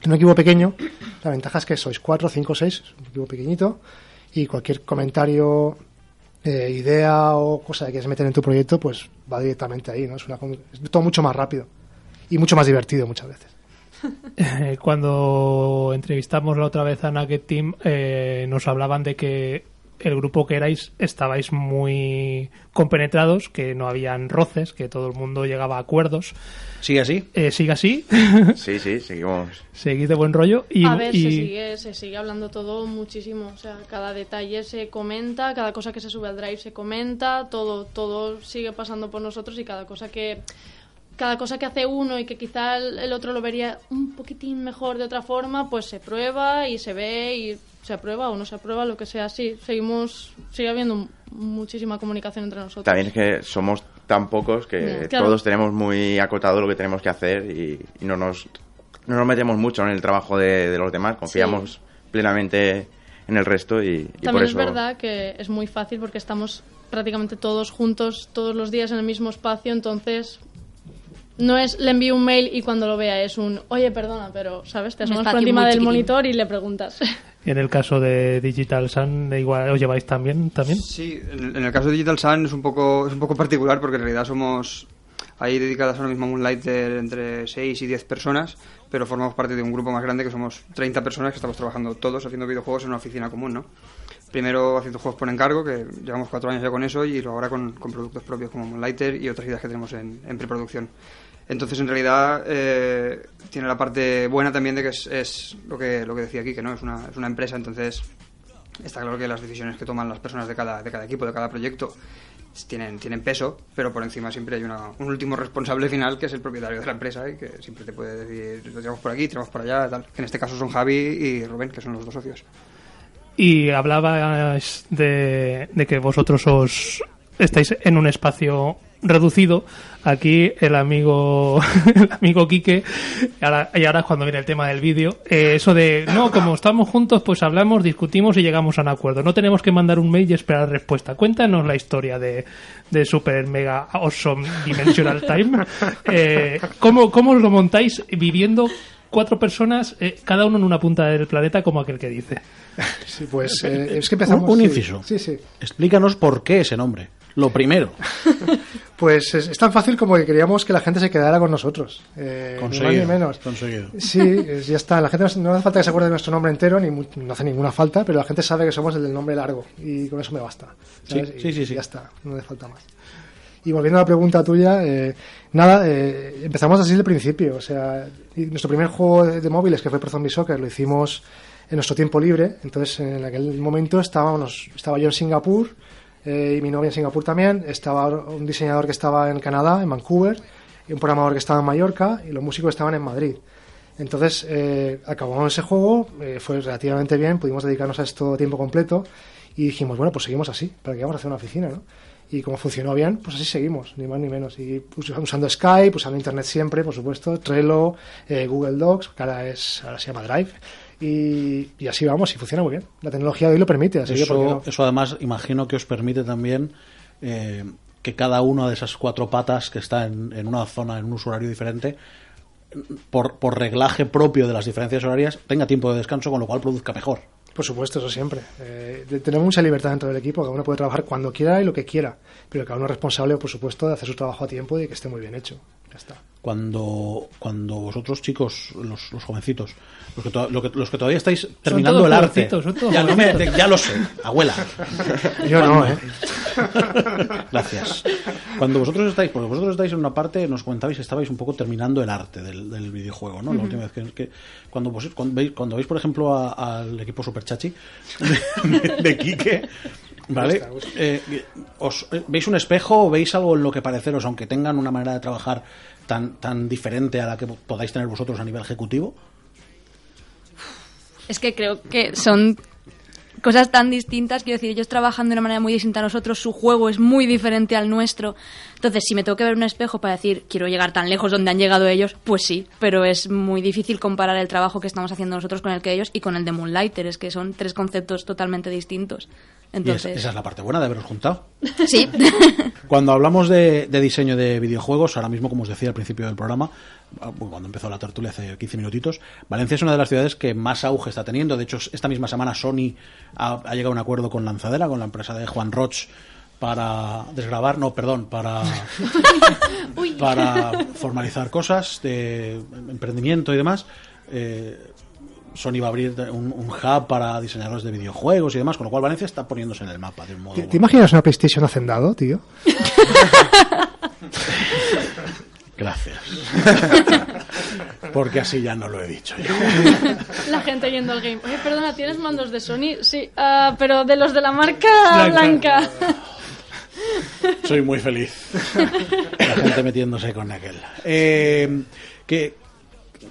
En un equipo pequeño, la ventaja es que sois cuatro, cinco, seis, es un equipo pequeñito, y cualquier comentario, eh, idea o cosa que quieres meter en tu proyecto, pues va directamente ahí, ¿no? Es, una, es todo mucho más rápido y mucho más divertido muchas veces. Eh, Cuando entrevistamos la otra vez a Nugget Team, eh, nos hablaban de que el grupo que erais estabais muy compenetrados, que no habían roces, que todo el mundo llegaba a acuerdos. ¿Sigue así? Eh, ¿Sigue así? Sí, sí, seguimos. ¿Seguís de buen rollo? Y, a ver, y- se, sigue, se sigue hablando todo muchísimo. O sea, cada detalle se comenta, cada cosa que se sube al drive se comenta, todo, todo sigue pasando por nosotros y cada cosa que cada cosa que hace uno y que quizá el, otro lo vería un poquitín mejor de otra forma, pues se prueba y se ve y se aprueba o no se aprueba, lo que sea así. Seguimos, sigue habiendo muchísima comunicación entre nosotros. También es que somos tan pocos que claro. todos tenemos muy acotado lo que tenemos que hacer y, y no, nos, no nos metemos mucho en el trabajo de, de los demás, confiamos plenamente en el resto y, y por También eso... es verdad que es muy fácil porque estamos prácticamente todos juntos todos los días en el mismo espacio, entonces no es le envío un mail y cuando lo vea es un oye, perdona, pero sabes, te asomas por encima del monitor y le preguntas. en el caso de Digital Sun, igual os lleváis también. también? Sí, en, el caso de Digital Sun es un poco es un poco particular porque en realidad somos ahí dedicadas ahora mismo a Moonlighter entre 6 y 10 personas, pero formamos parte de un grupo más grande que somos 30 personas que estamos trabajando todos haciendo videojuegos en una oficina común, ¿no? Primero haciendo juegos por encargo, que llevamos cuatro años ya con eso, y luego ahora con, con productos propios como Moonlighter y otras ideas que tenemos en, en preproducción. Entonces, en realidad, eh, tiene la parte buena también de que es, es lo, que, lo que decía aquí, que no es una, es una empresa, entonces está claro que las decisiones que toman las personas de cada, de cada equipo, de cada proyecto, tienen, tienen peso, pero por encima siempre hay una- un último responsable final que es el propietario de la empresa y que siempre te puede decir, lo tiramos por aquí, tiramos por allá, tal. Que en este caso son Javi y Rubén, que son los dos socios. Y hablabas de, de que vosotros os estáis en un espacio reducido. Aquí el amigo el amigo Quique, y ahora, y ahora es cuando viene el tema del vídeo, eh, eso de, no, como estamos juntos, pues hablamos, discutimos y llegamos a un acuerdo. No tenemos que mandar un mail y esperar respuesta. Cuéntanos la historia de, de Super Mega Awesome Dimensional Time. Eh, ¿cómo, ¿Cómo lo montáis viviendo cuatro personas, eh, cada uno en una punta del planeta, como aquel que dice? Sí, pues eh, es que empezamos... Un, un sí. inciso. Sí, sí. Explícanos por qué ese nombre. Lo primero. Pues es, es tan fácil como que queríamos que la gente se quedara con nosotros. Eh, ni más Conseguido. ni menos. Conseguido. Sí, es- ya está. La gente no, no hace falta que se acuerde de nuestro nombre entero, ni no hace ninguna falta, pero la gente sabe que somos el del nombre largo y con eso me basta. ¿sabes? Sí, sí, sí, sí. Ya está, no hace falta más. Y volviendo a la pregunta tuya, eh, nada, eh, empezamos así desde el principio. O sea, nuestro primer juego de, de móviles, que fue Pro Zombie Soccer, lo hicimos en nuestro tiempo libre. Entonces, en aquel momento estábamos, estaba yo en Singapur eh, y mi novia en Singapur también. Estaba un diseñador que estaba en Canadá, en Vancouver, y un programador que estaba en Mallorca, y los músicos estaban en Madrid. Entonces, eh, acabamos ese juego, eh, fue relativamente bien, pudimos dedicarnos a esto a tiempo completo y dijimos, bueno, pues seguimos así, para que vamos a hacer una oficina, ¿no? Y como funcionó bien, pues así seguimos, ni más ni menos. Y us- usando Skype, usando Internet siempre, por supuesto, Trello, eh, Google Docs, que ahora, es, ahora se llama Drive. Y, y así vamos, y funciona muy bien. La tecnología de hoy lo permite, así que ¿por qué Eso, no? eso además imagino que os permite también eh, que cada una de esas cuatro patas que está en, en una zona, en un uso horario diferente, por, por reglaje propio de las diferencias horarias, tenga tiempo de descanso, con lo cual produzca mejor. Por supuesto, eso siempre. Eh, tenemos mucha libertad dentro del equipo, cada uno puede trabajar cuando quiera y lo que quiera, pero cada uno es responsable, por supuesto, de hacer su trabajo a tiempo y de que esté muy bien hecho. Ya está. Cuando, cuando vosotros, chicos, los, los jovencitos, los que, to- lo que- los que todavía estáis terminando todos el arte, jovencitos, son todos ya, no me- ya lo sé, abuela. Yo no, ¿eh? Gracias. Cuando vosotros estáis, porque vosotros estáis en una parte, nos comentabais que estabais un poco terminando el arte del, del videojuego, ¿no? La última vez que, que- cuando, vos- cuando veis, cuando veis, por ejemplo, al equipo Super Chachi de, de Quique, ¿vale? Gusta, Eh, os, eh, ¿Veis un espejo o veis algo en lo que pareceros, aunque tengan una manera de trabajar tan, tan diferente a la que podáis tener vosotros a nivel ejecutivo? Es que creo que son cosas tan distintas. Quiero decir, ellos trabajando de una manera muy distinta a nosotros, su juego es muy diferente al nuestro. Entonces, si me tengo que ver un espejo para decir, quiero llegar tan lejos donde han llegado ellos, pues sí, pero es muy difícil comparar el trabajo que estamos haciendo nosotros con el que ellos y con el de Moonlighter, es que son tres conceptos totalmente distintos. Entonces, esa es la parte buena de haberos juntado. sí. Cuando hablamos de, de diseño de videojuegos, ahora mismo, como os decía al principio del programa, ah, cuando empezó la tertulia hace 15 minutitos, Valencia es una de las ciudades que más auge está teniendo. De hecho, esta misma semana Sony ha, ha llegado a un acuerdo con Lanzadera, con la empresa de Juan Roch, para desgravar, no, perdón, para, para formalizar cosas de emprendimiento y demás. Eh, Sony va a abrir un, un hub para diseñadores de videojuegos y demás, con lo cual Valencia está poniéndose en el mapa de un modo ¿Te, imaginas una PlayStation hacendado, tío? Gracias. Porque así ya no lo he dicho yo. La gente yendo al game. Oye, perdona, ¿tienes mandos de Sony? Sí, ah, pero de los de la marca Blanca. blanca. Soy muy feliz. La gente metiéndose con aquel. Eh, ¿qué,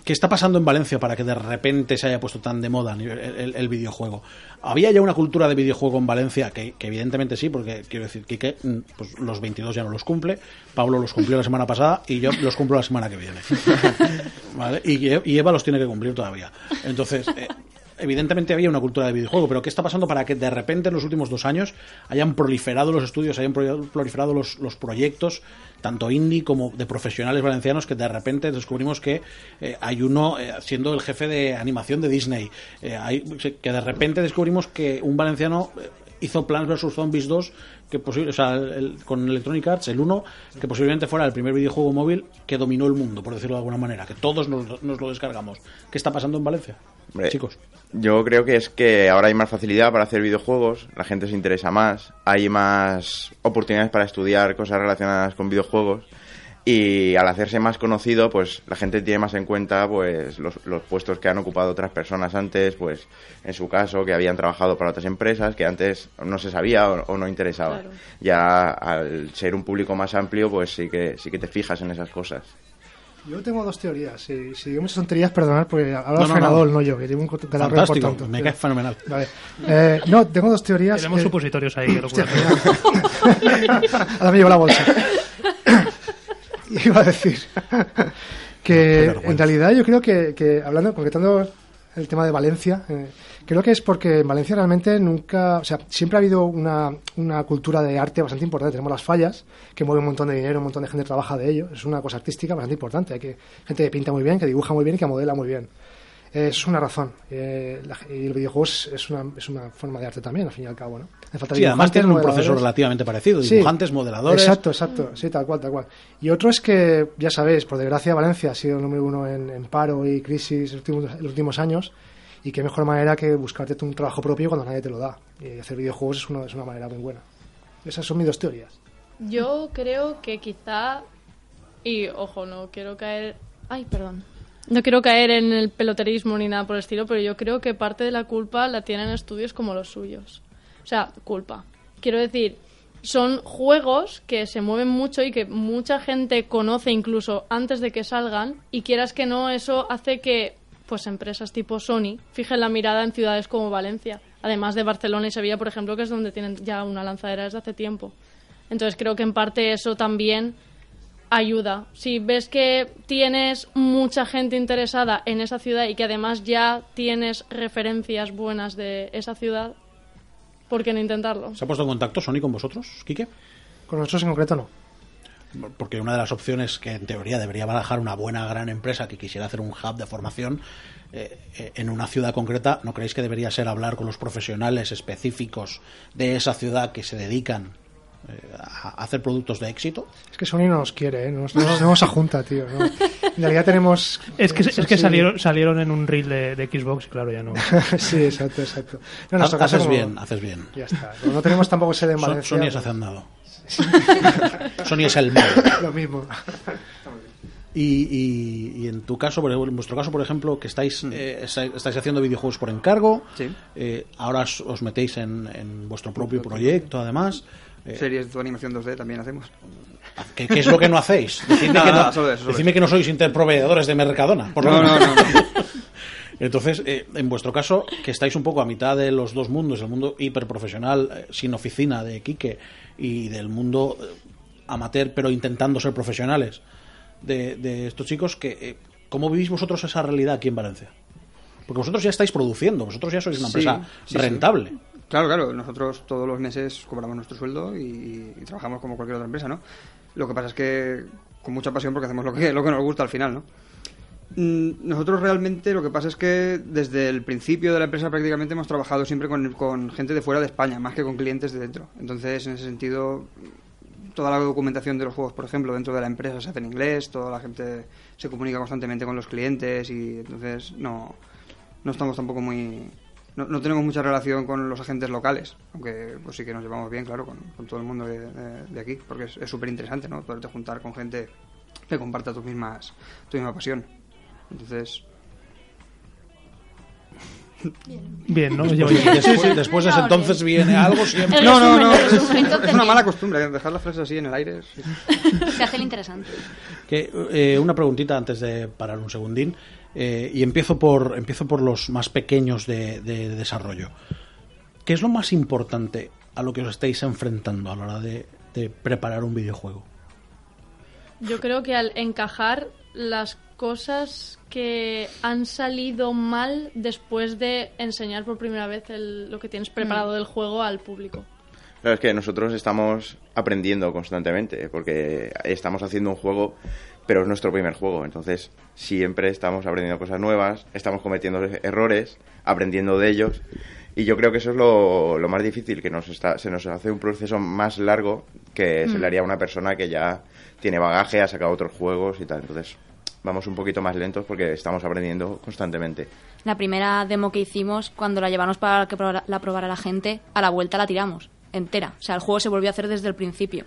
qué está pasando en Valencia para que de repente se haya puesto tan de moda el, videojuego? ¿Había ya una cultura de videojuego en Valencia? Que, que evidentemente sí, porque quiero decir, Quique, mm, pues los 22 ya no los cumple, Pablo los cumplió la semana pasada y yo los cumplo la semana que viene. Y Eva los tiene que cumplir todavía. Entonces, eh, evidentemente había una cultura de videojuego, pero ¿qué está pasando para que de repente en los últimos dos años hayan proliferado los estudios, hayan pro- proliferado los, los proyectos, tanto indie como de profesionales valencianos, que de repente descubrimos que eh, hay uno eh, siendo el jefe de animación de Disney, eh, hay- que de repente descubrimos que un valenciano eh, hizo Plants vs. Zombies 2 que posible, el- con Electronic Arts, el 1, que posiblemente fuera el primer videojuego móvil que dominó el mundo, por decirlo de alguna manera, que todos nos, nos lo descargamos. ¿Qué está pasando en Valencia? Hombre, Chicos. Yo creo que es que ahora hay más facilidad para hacer videojuegos, la gente se interesa más, hay más oportunidades para estudiar cosas relacionadas con videojuegos y al hacerse más conocido, pues la gente tiene más en cuenta pues los, los puestos que han ocupado otras personas antes, pues en su caso que habían trabajado para otras empresas que antes no se sabía o, o no interesaba. Claro. Ya al ser un público más amplio, pues sí que sí que te fijas en esas cosas. Yo tengo dos teorías. Si, si digo muchas tonterías, perdonad, porque habla No, no, Frenador, no. no. yo, que llevo un de la Fantástico, por tanto. me cae fenomenal. Vale. Eh, no, tengo dos teorías. Tenemos supositorios ahí. que lo. Ahora me llevo la bolsa. Iba a decir que en realidad yo creo que, que hablando, concretando el tema de Valencia, eh, creo que es porque en Valencia realmente nunca, o sea, siempre ha habido una, una cultura de arte bastante importante. Tenemos las fallas, que mueve un montón de dinero, un montón de gente trabaja de ello. Es una cosa artística bastante importante. Hay que, gente que pinta muy bien, que dibuja muy bien y que modela muy bien. Es una razón. Eh, la- y el videojuego es, es una, es una forma de arte también, al fin y al cabo, ¿no? Falta Sí, además tienen un proceso relativamente parecido, Sí. dibujantes, modeladores. Exacto, exacto, sí, tal cual, tal cual. Y otro es que, ya sabéis, por desgracia Valencia ha sido el número uno en, en paro y crisis en los últimos, en los últimos años y qué mejor manera que buscarte un trabajo propio cuando nadie te lo da. Y hacer videojuegos es una, es una manera muy buena. Esas son mis dos teorías. Yo creo que quizá. Y ojo, no quiero caer. Ay, perdón. No quiero caer en el peloterismo ni nada por el estilo, pero yo creo que parte de la culpa la tienen estudios como los suyos. O sea, culpa. Quiero decir, son juegos que se mueven mucho y que mucha gente conoce incluso antes de que salgan, y quieras que no, eso hace que pues empresas tipo Sony fijen la mirada en ciudades como Valencia, además de Barcelona y Sevilla, por ejemplo, que es donde tienen ya una lanzadera desde hace tiempo. Entonces creo que en parte eso también ayuda. Si ves que tienes mucha gente interesada en esa ciudad y que además ya tienes referencias buenas de esa ciudad, ¿por qué no intentarlo? ¿Se ha puesto en contacto Sony con vosotros, Quique? Con nosotros en concreto no. Porque una de las opciones que en teoría debería barajar una buena gran empresa que quisiera hacer un hub de formación eh, eh, en una ciudad concreta, ¿no creéis que debería ser hablar con los profesionales específicos de esa ciudad que se dedican eh, a hacer productos de éxito? Es que Sony no nos quiere, ¿eh? no nos, no nos, no nos ajunta, tío. ¿no? En realidad tenemos... Es que, es que salieron, salieron en un reel de, de Xbox y claro, ya no. sí, exacto, exacto. No, haces como- bien, haces bien. Ya está. No tenemos tampoco sede en Valencia. Sony es pues- hacendado. Sony es el mal. Lo mismo. Y, y- y en tu caso, por ejemplo, en vuestro caso, por ejemplo, que estáis, eh, estáis haciendo videojuegos por encargo, Sí. eh, ahora os, os metéis en, en vuestro propio proyecto, además. Eh, Series de animación 2D también hacemos. ¿qué, qué es lo que no hacéis? Decidme, que, no, eso, decidme que no sois interproveedores de Mercadona. Por No, no, no, no. Entonces, eh, en vuestro caso, que estáis un poco a mitad de los dos mundos, el mundo hiperprofesional, eh, sin oficina de Quique, y del mundo eh, amateur, pero intentando ser profesionales de, de estos chicos, que, eh, ¿cómo vivís vosotros esa realidad aquí en Valencia? Porque vosotros ya estáis produciendo, vosotros ya sois una empresa sí, sí. rentable. Claro, claro, nosotros todos los meses cobramos nuestro sueldo y, y trabajamos como cualquier otra empresa, ¿no? Lo que pasa es que con mucha pasión porque hacemos lo que, lo que nos gusta al final, ¿no? Mm, Nosotros realmente lo que pasa es que desde el principio de la empresa prácticamente hemos trabajado siempre con, gente de fuera de España, más que con clientes de dentro. Entonces, en ese sentido, toda la documentación de los juegos, por ejemplo, dentro de la empresa se hace en inglés, toda la gente se comunica constantemente con los clientes y entonces no, no estamos tampoco muy... No, no tenemos mucha relación con los agentes locales, aunque pues sí que nos llevamos bien, claro, con, todo el mundo de, aquí, porque es es súper interesante, ¿no? Poderte juntar con gente que comparta tus mismas, tu misma pasión. Entonces, Bien, ¿no? Después, Oye, después- después de ese entonces viene algo siempre. no, no, no, es, una mala costumbre, dejar las frases así en el aire. es- Se hace el interesante. Que, eh, una preguntita antes de parar un segundín. eh, y empiezo por, empiezo por los más pequeños de, de desarrollo. ¿Qué es lo más importante a lo que os estáis enfrentando a la hora de, de preparar un videojuego? Yo creo que al encajar las cosas que han salido mal después de enseñar por primera vez el- lo que tienes preparado del juego al público. Claro, es que nosotros estamos aprendiendo constantemente, porque estamos haciendo un juego, pero es nuestro primer juego, entonces siempre estamos aprendiendo cosas nuevas, estamos cometiendo errores, aprendiendo de ellos, y yo creo que eso es lo, lo más difícil, que nos está, se nos hace un proceso más largo que se le haría a una persona que ya tiene bagaje, ha sacado otros juegos y tal, entonces vamos un poquito más lentos porque estamos aprendiendo constantemente. La primera demo que hicimos, cuando la llevamos para que la probara la gente, a la vuelta la tiramos entera. O sea, el juego se volvió a hacer desde el principio.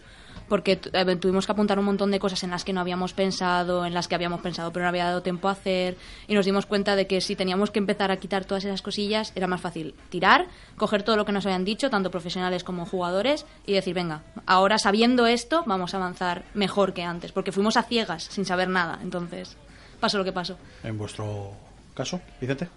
Porque tu- tuvimos que apuntar un montón de cosas en las que no habíamos pensado, en las que habíamos pensado pero no había dado tiempo a hacer. Y nos dimos cuenta de que si teníamos que empezar a quitar todas esas cosillas, era más fácil tirar, coger todo lo que nos habían dicho, tanto profesionales como jugadores, y decir, venga, ahora sabiendo esto, vamos a avanzar mejor que antes. Porque fuimos a ciegas, sin saber nada. Entonces, pasó lo que pasó. En vuestro caso, Vicente.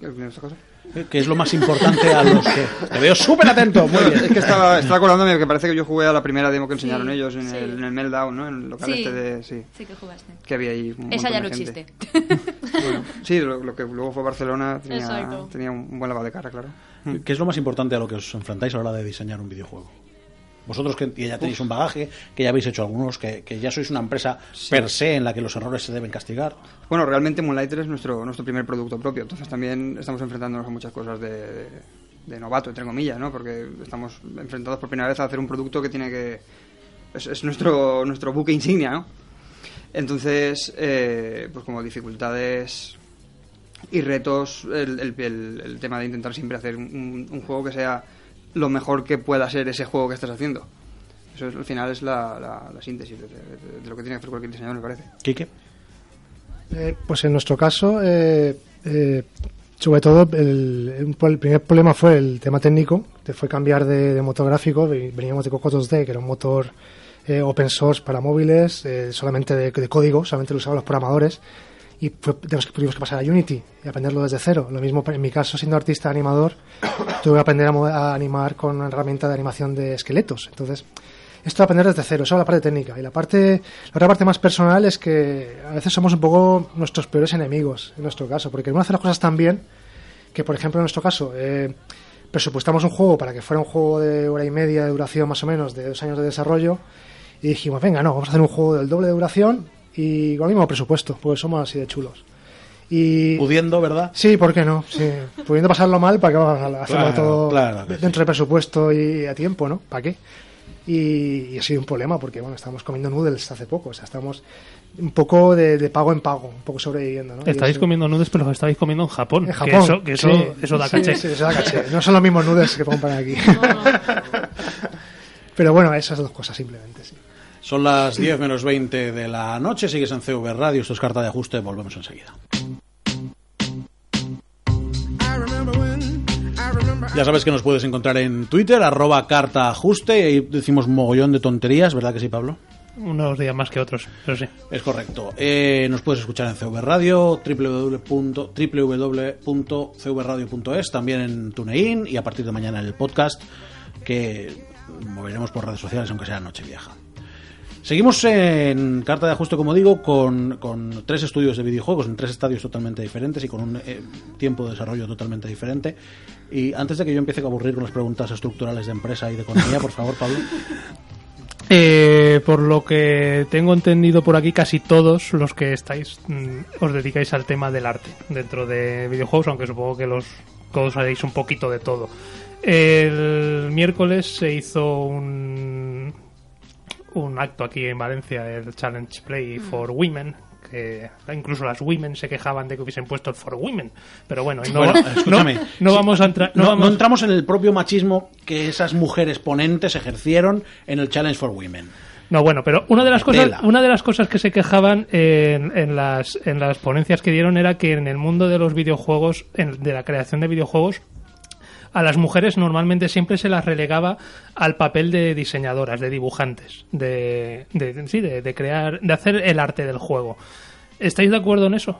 En este caso. Eh, ¿Qué es lo más importante a los que... Te veo súper atento. Muy bien. Es que estaba, estaba acordándome que parece que yo jugué a la primera demo que enseñaron Sí, ellos en, sí. el, en el Meltdown, ¿no? En el local Sí. este de... Sí, Sí que jugaste. que había ahí un Esa ya no existe. Bueno, sí, lo, lo que luego fue Barcelona tenía, tenía un buen lavado de cara, claro. ¿Qué es lo más importante a lo que os enfrentáis a la hora de diseñar un videojuego? Vosotros que ya tenéis un bagaje, que ya habéis hecho algunos, que, que ya sois una empresa per se en la que los errores se deben castigar. Bueno, realmente Moonlighter es nuestro, nuestro primer producto propio, entonces también estamos enfrentándonos a muchas cosas de, de- de novato, entre comillas, ¿no? Porque estamos enfrentados por primera vez a hacer un producto que tiene que... Es, es nuestro, nuestro buque insignia, ¿no? Entonces, eh, pues como dificultades y retos, el, el- el- el tema de intentar siempre hacer un, un juego que sea lo mejor que pueda ser ese juego que estás haciendo. Eso es- al final es la, la- la síntesis de, de- de lo que tiene que hacer cualquier diseñador, me parece. Quique. Eh, pues en nuestro caso, eh, eh, sobre todo, el, el- primer problema fue el tema técnico, que fue cambiar de, de motor gráfico. Ve- Veníamos de Coco 2D, que era un motor eh, open source para móviles, eh, solamente de, de código, solamente lo usaban los programadores. Y fue- tuvimos que, pasar a Unity y aprenderlo desde cero. Lo mismo en mi caso, siendo artista animador, tuve que aprender a, a animar con una herramienta de animación de esqueletos. Entonces, esto de aprender desde cero, eso es la parte técnica. Y la parte, la otra parte más personal es que a veces somos un poco nuestros peores enemigos, en nuestro caso, porque queremos hacer las cosas tan bien que, por ejemplo, en nuestro caso, eh, presupuestamos un juego para que fuera un juego de hora y media de duración más o menos, de dos años de desarrollo, y dijimos, venga, no, vamos a hacer un juego del doble de duración y con el mismo presupuesto, porque somos así de chulos. Y Pudiendo, ¿verdad? Sí, ¿por qué no? Sí, pudiendo pasarlo mal, ¿para qué vamos a hacerlo Claro, todo claro dentro del presupuesto y a tiempo, ¿no? ¿Para qué? Y, y ha sido un problema porque, bueno, estamos comiendo noodles hace poco, o sea, estamos un poco de, de pago en pago, un poco sobreviviendo, ¿no? Estáis eso- comiendo nudes, pero los estáis comiendo en Japón. en Que Japón. eso, que eso, sí, eso da sí, caché. sí, eso da caché. No son los mismos noodles que compran aquí. Pero bueno, esas dos cosas simplemente, sí. Son las 10 menos 20 de la noche, sigues en CV Radio, esto es carta de ajuste, volvemos enseguida. Ya sabes que nos puedes encontrar en Twitter, arroba carta ajuste, y ahí decimos mogollón de tonterías, ¿verdad que sí, Pablo? Unos días más que otros, pero sí. Es correcto. Eh, nos puedes escuchar en CV Radio, www- www.cvradio.es, también en TuneIn y a partir de mañana en el podcast que moveremos por redes sociales, aunque sea Nochevieja. Seguimos en carta de ajuste, como digo, con, tres estudios de videojuegos en tres estadios totalmente diferentes y con un eh, tiempo de desarrollo totalmente diferente. Y antes de que yo empiece a aburrir con las preguntas estructurales de empresa y de economía, por favor, Pablo. Eh, por lo que tengo entendido por aquí, casi todos los que estáis mm, os dedicáis al tema del arte dentro de videojuegos, aunque supongo que los todos haréis un poquito de todo. El miércoles se hizo un, un acto aquí en Valencia, el Challenge Play for Women, que incluso las women se quejaban de que hubiesen puesto el for women, pero bueno, y no, Bueno, no- escúchame. no vamos a entrar, no No, vamos- no entramos en el propio machismo que esas mujeres ponentes ejercieron en el Challenge for Women. No, bueno, pero una de las cosas, Tela. una de las cosas que se quejaban en, en las, en las ponencias que dieron era que en el mundo de los videojuegos, en- de la creación de videojuegos, a las mujeres normalmente siempre se las relegaba al papel de diseñadoras, de dibujantes, de, sí, de, de crear, de hacer el arte del juego. ¿Estáis de acuerdo en eso?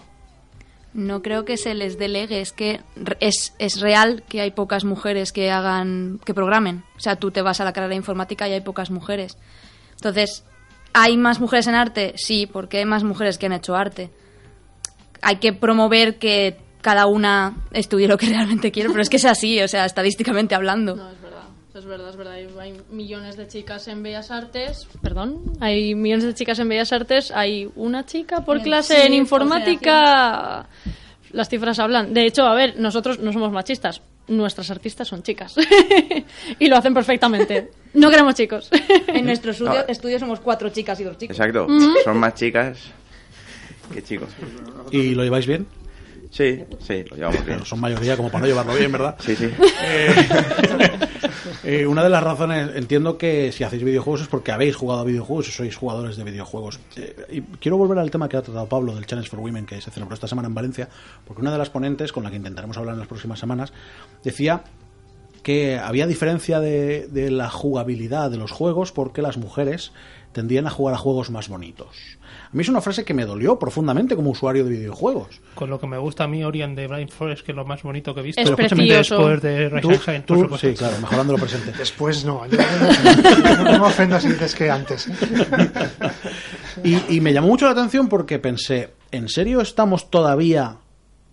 No creo que se les delegue, es que es, es real que hay pocas mujeres que hagan, que programen. O sea, tú te vas a la carrera de informática y hay pocas mujeres. Entonces, ¿hay más mujeres en arte? Sí, porque hay más mujeres que han hecho arte. Hay que promover que cada una estudie lo que realmente quiere, pero es que es así, o sea, estadísticamente hablando. No, es verdad. Es verdad, es verdad. Hay, millones de chicas en Bellas Artes. Perdón. Hay millones de chicas en Bellas Artes. Hay una chica por clase en informática. Las cifras hablan. De hecho, a ver, nosotros no somos machistas. Nuestras artistas son chicas. y lo hacen perfectamente. No queremos chicos. En nuestro estudio, No. estudio somos cuatro chicas y dos chicos. Exacto. Son más chicas que chicos. ¿Y lo lleváis bien? Sí, sí, lo llevamos bien. Son mayoría como para no llevarlo bien, ¿verdad? Sí, sí. Eh, una de las razones, entiendo que si hacéis videojuegos es porque habéis jugado a videojuegos y sois jugadores de videojuegos. Eh, y quiero volver al tema que ha tratado Pablo del Challenge for Women que se celebró esta semana en Valencia, porque una de las ponentes con la que intentaremos hablar en las próximas semanas decía que había diferencia de, de la jugabilidad de los juegos porque las mujeres tendían a jugar a juegos más bonitos. A mí es una frase que me dolió profundamente como usuario de videojuegos. Con lo que me gusta a mí Orion de Blind Forest, que es lo más bonito que he visto. Es. Después de Rise Tú- and Shine, por tú- supuesto. sí, claro, mejorando lo presente. Después no. yo no, no me ofendo si dices que antes. Y, y me llamó mucho la atención porque pensé, ¿en serio estamos todavía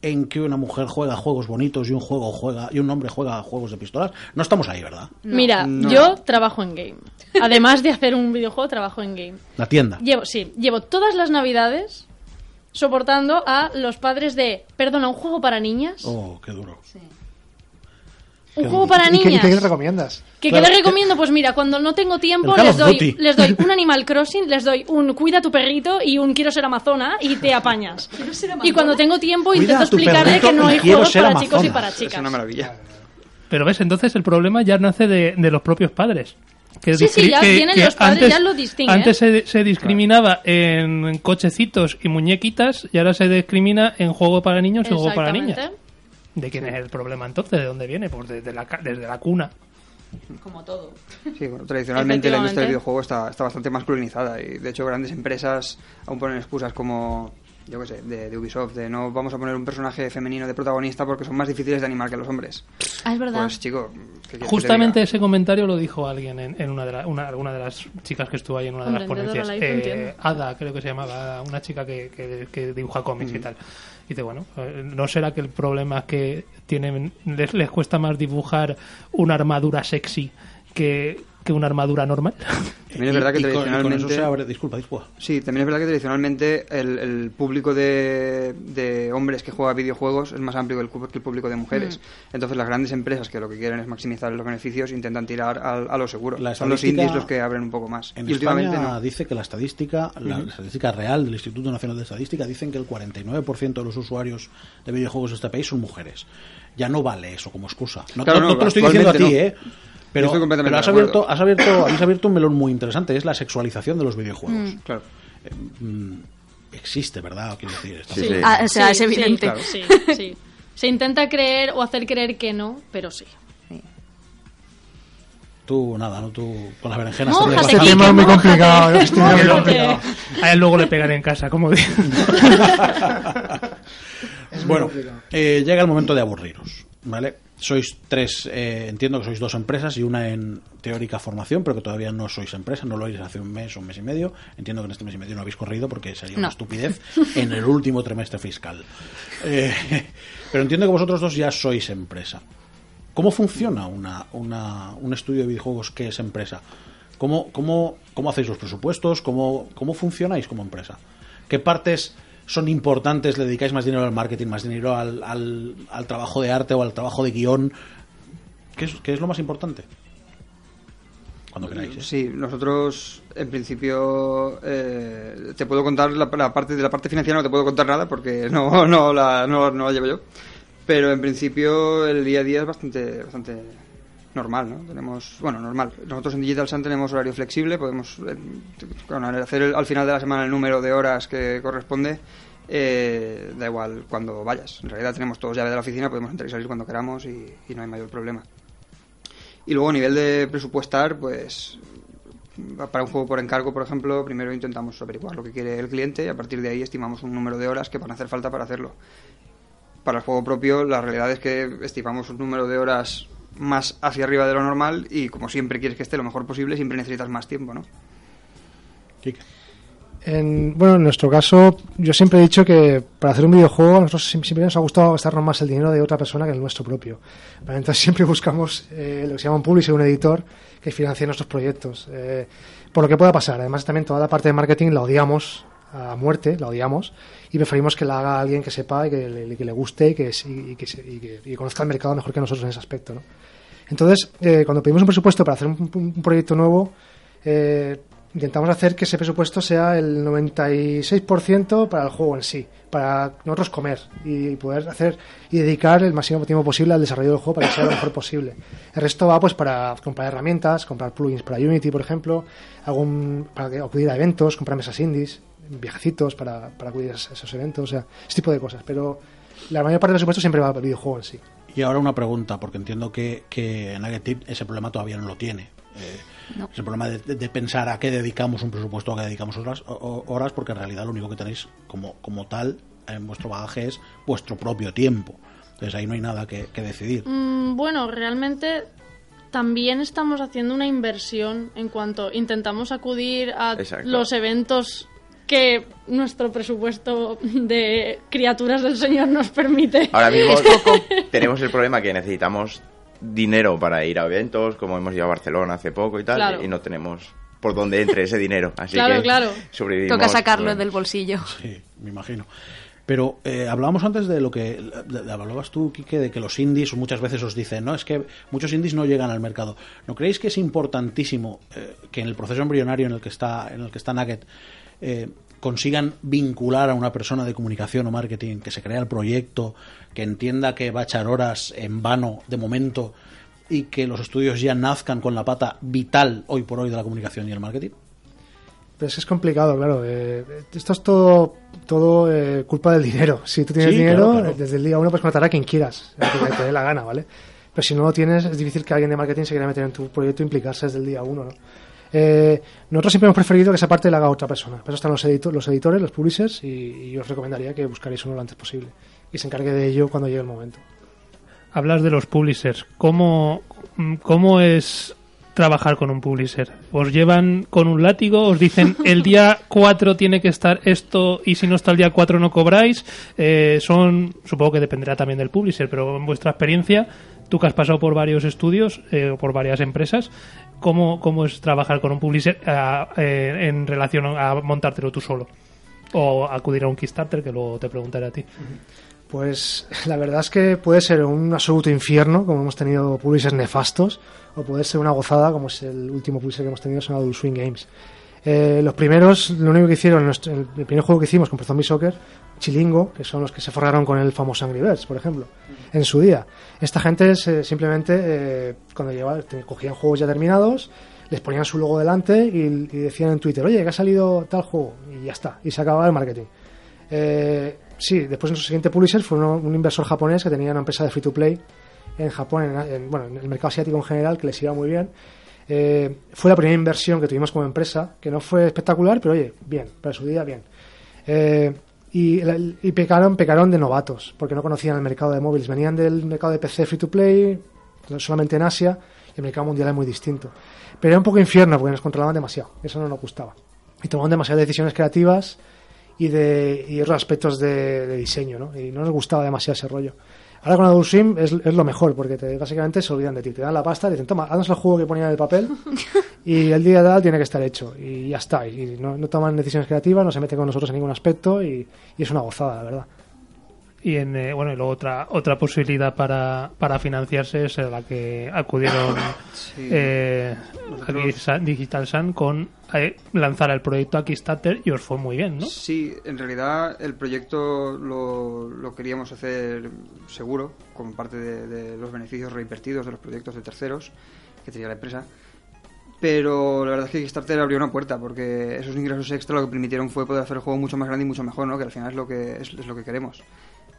en que una mujer juega juegos bonitos y un juego juega y un hombre juega juegos de pistolas? No estamos ahí, ¿verdad? Mira, No. yo trabajo en game. Además de hacer un videojuego, trabajo en game. La tienda. Llevo, sí, llevo todas las navidades soportando a los padres de, perdona, un juego para niñas. Oh, qué duro. Un juego para ¿Y qué, y niñas. qué les recomiendas? ¿Qué, Claro, qué les recomiendo? Pues mira, cuando no tengo tiempo les doy, les doy un Animal Crossing, les doy un cuida tu perrito y un quiero ser amazona y te apañas. Y cuando tengo tiempo Cuida intento explicarle que no hay juegos ser para chicos y para Es chicas. una maravilla. Pero ves, entonces el problema ya nace de, de los propios padres. Que Sí, sí, ya vienen los padres, ya lo distinguen. Antes se, se discriminaba en cochecitos y muñequitas y ahora se discrimina en juego para niños y juego para niñas. ¿De quién es el problema entonces? ¿De dónde viene? Pues desde la, ca- desde la cuna. Como todo. Sí, bueno, tradicionalmente la industria del videojuego está, está bastante masculinizada y de hecho grandes empresas aún ponen excusas como, yo qué sé, de, de Ubisoft, de no vamos a poner un personaje femenino de protagonista porque son más difíciles de animar que los hombres. Ah, es verdad. Pues chico, ¿qué quieres que te Justamente ese comentario lo dijo alguien en, en una, de la- una, alguna de las chicas que estuvo ahí en una de las ponencias. Eh. Ada, creo que se llamaba, una chica que, que- que dibuja cómics y tal. Y dice, bueno, eh, ¿no será que el problema es que tienen les, les cuesta más dibujar una armadura sexy que, que una armadura normal? También es verdad que Y- y con- y con tradicionalmente... eso se abre- disculpa, disculpa. Sí, también es verdad que tradicionalmente el, el público de, de hombres que juega videojuegos es más amplio que el, cu- que el público de mujeres. Mm. Entonces las grandes empresas que lo que quieren es maximizar los beneficios intentan tirar al- a lo seguro. Son los indies los que abren un poco más. En y últimamente no. dice que la estadística, la estadística real del Instituto Nacional de Estadística, dicen que el 49% de los usuarios de videojuegos de este país son mujeres. Ya no vale eso como excusa. No, Claro, no- no, no te lo estoy diciendo a ti, ¿eh? No. Pero, Yo estoy completamente pero has, abierto, has, abierto, habéis abierto un melón muy interesante, es la sexualización de los videojuegos. Claro. Mm, existe, ¿verdad? Quiero decir, está- Sí, sí. Ah, o sea, Sí, es sí, evidente. claro, Sí, sí. Se intenta creer o hacer creer que no, pero sí. Tú, nada, ¿no? Tú con las berenjenas también Este Quique, tema es muy mójate. complicado. Este tema es muy complicado. A él luego le pegaré en casa, como digo. Bueno, eh, llega el momento de aburriros. ¿vale? Sois tres, eh, entiendo que sois dos empresas y una en teórica formación, pero que todavía no sois empresa, no lo oís hace un mes o un mes y medio. Entiendo que en este mes y medio no habéis corrido porque sería una estupidez en el último trimestre fiscal. Eh, pero entiendo que vosotros dos ya sois empresa. ¿Cómo funciona una, una- un estudio de videojuegos que es empresa? ¿Cómo, cómo, cómo hacéis los presupuestos? ¿Cómo, ¿Cómo funcionáis como empresa? ¿Qué partes son importantes? ¿Le dedicáis más dinero al marketing, más dinero al, al, al trabajo de arte o al trabajo de guion? ¿Qué es, qué es lo más importante? Cuando queráis. ¿eh? Sí, nosotros en principio eh, te puedo contar la, parte de la parte financiera no te puedo contar nada porque no no la, no la llevo yo. Pero en principio el día a día es bastante bastante normal, ¿no? Tenemos, bueno, normal. Nosotros en Digital Sun tenemos horario flexible, podemos eh, hacer al final de la semana el número de horas que corresponde. eh, da igual cuando vayas. En realidad tenemos todos llave de la oficina, podemos entrar y salir cuando queramos y, y no hay mayor problema. Y luego a nivel de presupuestar, pues para un juego por encargo, por ejemplo, primero intentamos averiguar lo que quiere el cliente y a partir de ahí estimamos un número de horas que van a hacer falta para hacerlo. Para el juego propio, la realidad es que estimamos un número de horas más hacia arriba de lo normal y como siempre quieres que esté lo mejor posible, siempre necesitas más tiempo, ¿no? En, bueno, en nuestro caso, yo siempre he dicho que para hacer un videojuego, a nosotros siempre nos ha gustado gastarnos más el dinero de otra persona que el nuestro propio. Entonces siempre buscamos eh, lo que se llama un publisher, un editor que financie nuestros proyectos. Eh, por lo que pueda pasar. Además, también toda la parte de marketing la odiamos a muerte, la odiamos, y preferimos que la haga alguien que sepa y que le, que le guste y que, y que, y que- conozca el mercado mejor que nosotros en ese aspecto. ¿no? Entonces, eh, cuando pedimos un presupuesto para hacer un, un proyecto nuevo, eh, intentamos hacer que ese presupuesto sea el 96% para el juego en sí, para nosotros comer y poder hacer y dedicar el máximo tiempo posible al desarrollo del juego para que sea lo mejor posible. El resto va pues para comprar herramientas, comprar plugins para Unity, por ejemplo, algún, para acudir a eventos, comprar mesas indies, viajecitos para, para acudir a esos eventos, o sea, ese tipo de cosas. Pero la mayor parte del presupuesto siempre va el videojuego en sí. Y ahora una pregunta, porque entiendo que, que Nugget Tip ese problema todavía no lo tiene. Eh, No. Ese problema de, de pensar a qué dedicamos un presupuesto, a qué dedicamos horas, horas porque en realidad lo único que tenéis como, como tal en vuestro bagaje es vuestro propio tiempo. Entonces ahí no hay nada que, que decidir. Mm, bueno, realmente también estamos haciendo una inversión en cuanto intentamos acudir a Exacto. los eventos que nuestro presupuesto de criaturas del Señor nos permite. Ahora mismo tenemos el problema que necesitamos dinero para ir a eventos, como hemos ido a Barcelona hace poco y tal, Claro. y no tenemos por dónde entre ese dinero. Así Claro, que claro. sobrevivimos. Toca sacarlo bueno. del bolsillo. Sí, me imagino. Pero eh, hablábamos antes de lo que de- de- hablabas tú, Quique, de que los indies muchas veces os dicen, no, es que muchos indies no llegan al mercado. ¿No creéis que es importantísimo eh, que en el proceso embrionario en el que está, en el que está Nugget eh, consigan vincular a una persona de comunicación o marketing, que se crea el proyecto, que entienda que va a echar horas en vano de momento y que los estudios ya nazcan con la pata vital hoy por hoy de la comunicación y el marketing? Pero es complicado, claro. eh, esto es todo, todo eh, culpa del dinero. Si tú tienes Sí, dinero, claro, claro. eh, desde el día uno puedes contratar a quien quieras, a quien te dé la gana, ¿vale? Pero si no lo tienes, es difícil que alguien de marketing se quiera meter en tu proyecto e implicarse desde el día uno, ¿no? Eh, nosotros siempre hemos preferido que esa parte la haga otra persona. Para eso están los, edito- los editores, los publishers, y, y yo os recomendaría que buscaréis uno lo antes posible. Y se encargue de ello cuando llegue el momento. Hablas de los publishers. ¿Cómo, ¿Cómo es trabajar con un publisher? ¿Os llevan con un látigo? ¿Os dicen el día 4 tiene que estar esto y si no está el día 4 no cobráis? Eh, son, supongo que dependerá también del publisher, pero en vuestra experiencia, tú que has pasado por varios estudios eh, o por varias empresas, ¿cómo, ¿cómo es trabajar con un publisher ah, eh, en relación a montártelo tú solo? O acudir a un Kickstarter, que luego te preguntaré a ti. Pues la verdad es que puede ser un absoluto infierno, como hemos tenido publishers nefastos, o puede ser una gozada, como es el último publisher que hemos tenido, son Adult Swing Games. Eh, los primeros, lo único que hicieron, el primer juego que hicimos con Zombie Soccer, Chilingo, que son los que se forraron con el famoso Angry Birds, por ejemplo, en su día. Esta gente se- simplemente, eh, cuando llevaban, te- cogían juegos ya terminados, les ponían su logo delante y, y decían en Twitter, oye, que ha salido tal juego, y ya está, y se acababa el marketing. Eh, sí, después nuestro siguiente publisher fue un inversor japonés que tenía una empresa de free to play en Japón, en, en- bueno, en el mercado asiático en general, que les iba muy bien. Eh, fue la primera inversión que tuvimos como empresa, que no fue espectacular, pero oye, bien, para su día bien. Eh, y, y pecaron, pecaron de novatos, porque no conocían el mercado de móviles. Venían del mercado de PC free to play, solamente en Asia, y el mercado mundial es muy distinto. Pero era un poco infierno, porque nos controlaban demasiado, eso no nos gustaba. Y tomaban demasiadas decisiones creativas y de y otros aspectos de, de diseño, ¿no? Y no nos gustaba demasiado ese rollo. Ahora con Adult Swim es, es lo mejor, porque te, básicamente se olvidan de ti. Te dan la pasta y dicen, toma, haznos el juego que ponía en el papel y el día de tal tiene que estar hecho. Y ya está. Y no, no toman decisiones creativas, no se meten con nosotros en ningún aspecto y, y es una gozada, la verdad. Y en, eh, bueno, y luego otra otra posibilidad para, para financiarse es a la que acudieron Sí. eh, Digital Sun con eh, lanzar el proyecto a Kickstarter y os fue muy bien, ¿no? Sí, en realidad el proyecto lo, lo queríamos hacer seguro, como parte de, de los beneficios reinvertidos de los proyectos de terceros que tenía la empresa. Pero la verdad es que Kickstarter abrió una puerta, porque esos ingresos extra lo que permitieron fue poder hacer el juego mucho más grande y mucho mejor, ¿no? que al final es lo que, es, es lo que queremos.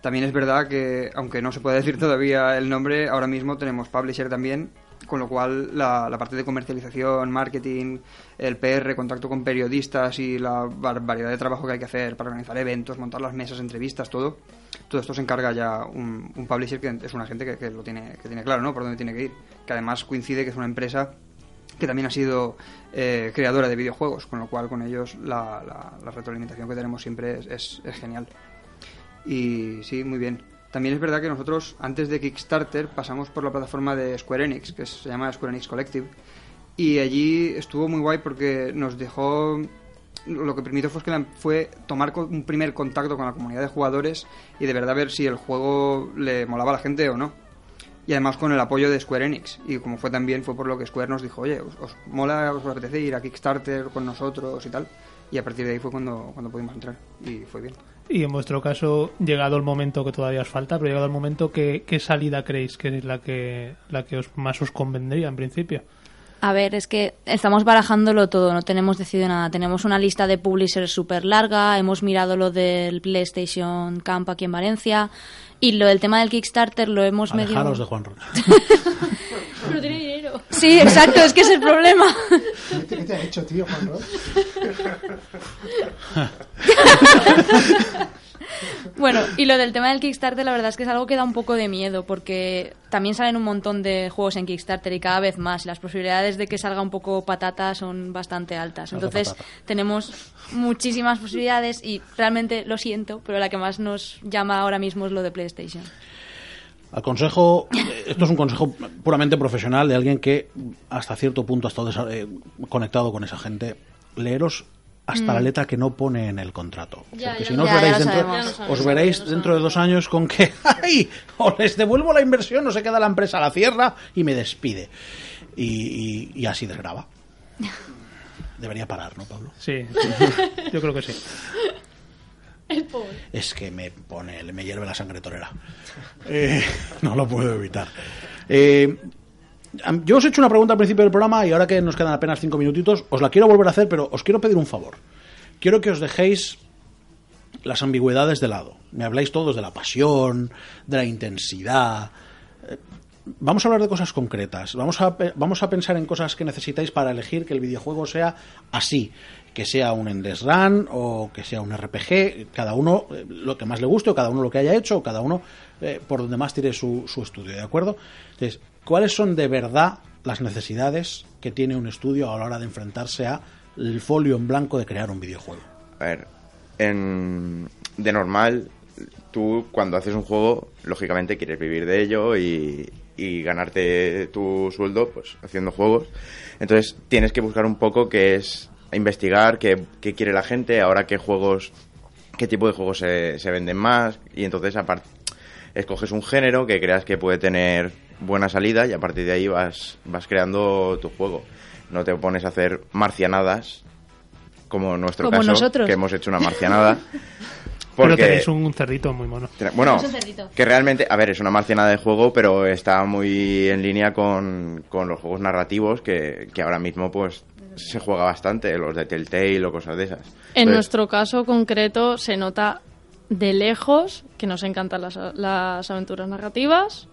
También es verdad que, aunque no se puede decir todavía el nombre, ahora mismo tenemos publisher también, con lo cual la, parte de comercialización, marketing, el PR, contacto con periodistas y la variedad de trabajo que hay que hacer para organizar eventos, montar las mesas, entrevistas, todo, todo esto se encarga ya un, un publisher que es una gente que, que lo tiene, que tiene claro, ¿no? Por dónde tiene que ir. Que además coincide que es una empresa que también ha sido eh, creadora de videojuegos, con lo cual con ellos la, la- la retroalimentación que tenemos siempre es, es- es genial. Y sí, muy bien. También es verdad que nosotros, antes de Kickstarter, pasamos por la plataforma de Square Enix, que se llama Square Enix Collective, y allí estuvo muy guay porque nos dejó lo que permitió fue, que fue tomar un primer contacto con la comunidad de jugadores y de verdad ver si el juego le molaba a la gente o no. Y además con el apoyo de Square Enix. Y como fue también, fue por lo que Square nos dijo, oye, ¿os, os mola, os apetece ir a Kickstarter con nosotros y tal? Y a partir de ahí fue cuando, cuando pudimos entrar. Y fue bien. Y en vuestro caso, llegado el momento que todavía os falta, pero llegado el momento, ¿qué, qué salida creéis que es la que, la que os, más os convendría en principio? A ver, es que estamos barajándolo todo, no tenemos decidido nada. Tenemos una lista de publishers súper larga, hemos mirado lo del PlayStation Camp aquí en Valencia y lo del tema del Kickstarter lo hemos medio... Alejaros de Juan Rocha. Pero tiene Sí, exacto, es que es el problema. ¿Qué te, qué te ha hecho, tío, Juan Roch? Bueno, y lo del tema del Kickstarter, la verdad es que es algo que da un poco de miedo, porque también salen un montón de juegos en Kickstarter y cada vez más. y Las posibilidades de que salga un poco patata son bastante altas. Entonces, tenemos muchísimas posibilidades y realmente lo siento, pero la que más nos llama ahora mismo es lo de PlayStation. Al consejo, eh, esto es un consejo puramente profesional de alguien que hasta cierto punto ha estado eh, conectado con esa gente. Leeros hasta la letra que no pone en el contrato. Ya, Porque ya si no os ya, veréis, dentro, sabemos. Os veréis de dos años con que ¡ay! o les devuelvo la inversión o se queda la empresa a la cierra y me despide. Y, y- y así desgraba. Debería parar, ¿no, Pablo? Sí, yo creo que sí. Es que me pone, me hierve la sangre torera. Eh, no lo puedo evitar. Eh, yo os he hecho una pregunta al principio del programa y ahora que nos quedan apenas cinco minutitos, os la quiero volver a hacer, pero os quiero pedir un favor. Quiero que os dejéis las ambigüedades de lado. Me habláis todos de la pasión, de la intensidad. Eh, Vamos a hablar de cosas concretas. Vamos a, vamos a pensar en cosas que necesitáis para elegir que el videojuego sea así. Que sea un Endless Run o que sea un RPG. Cada uno eh, lo que más le guste o cada uno lo que haya hecho o cada uno eh, por donde más tire su, su estudio. ¿De acuerdo? Entonces, ¿cuáles son de verdad las necesidades que tiene un estudio a la hora de enfrentarse a el folio en blanco de crear un videojuego? A ver, en- de normal, tú cuando haces un juego, lógicamente quieres vivir de ello y, y ganarte tu sueldo pues haciendo juegos. Entonces tienes que buscar un poco qué es investigar, qué, qué quiere la gente, ahora qué juegos, qué tipo de juegos se, se venden más y entonces aparte escoges un género que creas que puede tener buena salida y a partir de ahí vas, vas creando tu juego. No te pones a hacer marcianadas, como en nuestro Como caso, nosotros. que hemos hecho una marcianada. Pero tenéis un cerdito muy mono. Bueno, que realmente, a ver, es una marcianada de juego, pero está muy en línea con, con los juegos narrativos que, que ahora mismo pues se juega bastante, los de Telltale o cosas de esas. En Entonces, nuestro caso concreto se nota de lejos que nos encantan las, las aventuras narrativas,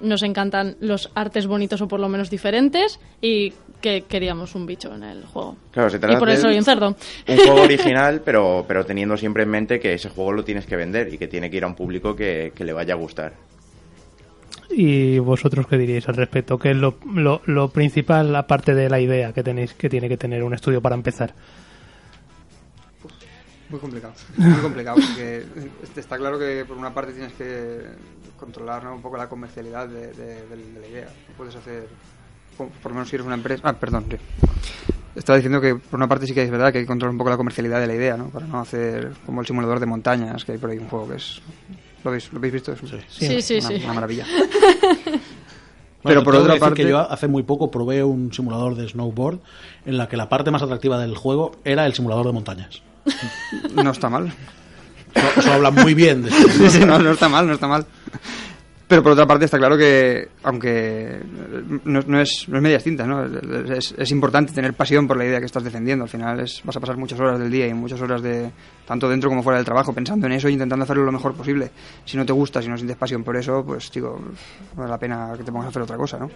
nos encantan los artes bonitos o por lo menos diferentes y que queríamos un bicho en el juego. Claro, se trata y por eso soy un cerdo. Un juego original, pero, pero teniendo siempre en mente que ese juego lo tienes que vender y que tiene que ir a un público que, que le vaya a gustar. ¿Y vosotros qué diríais al respecto? ¿Qué es lo, lo, lo principal, aparte de la idea que tenéis que tiene que tener un estudio para empezar? Muy complicado, muy complicado, porque está claro que por una parte tienes que controlar un poco la comercialidad de, de- la idea. Puedes hacer, por lo menos si eres una empresa... Ah, perdón, sí. Estaba diciendo que por una parte sí que es verdad que hay que controlar un poco la comercialidad de la idea, ¿no? Para no hacer como el simulador de montañas, que hay por ahí un juego que es... ¿Lo habéis, ¿lo habéis visto? Es un- Sí, sí, una, sí. una maravilla. Bueno, Pero por otra parte... que yo hace muy poco probé un simulador de snowboard en la que la parte más atractiva del juego era el simulador de montañas. No está mal. Eso, eso habla muy bien de Sí, sí, no, no está mal, no está mal. Pero por otra parte está claro que, aunque no, es, no es medias tintas, ¿no? Es, importante tener pasión por la idea que estás defendiendo. Al final es, vas a pasar muchas horas del día y muchas horas de tanto dentro como fuera del trabajo pensando en eso e intentando hacerlo lo mejor posible. Si no te gusta, si no sientes pasión por eso, pues digo, vale la pena que te pongas a hacer otra cosa, ¿no?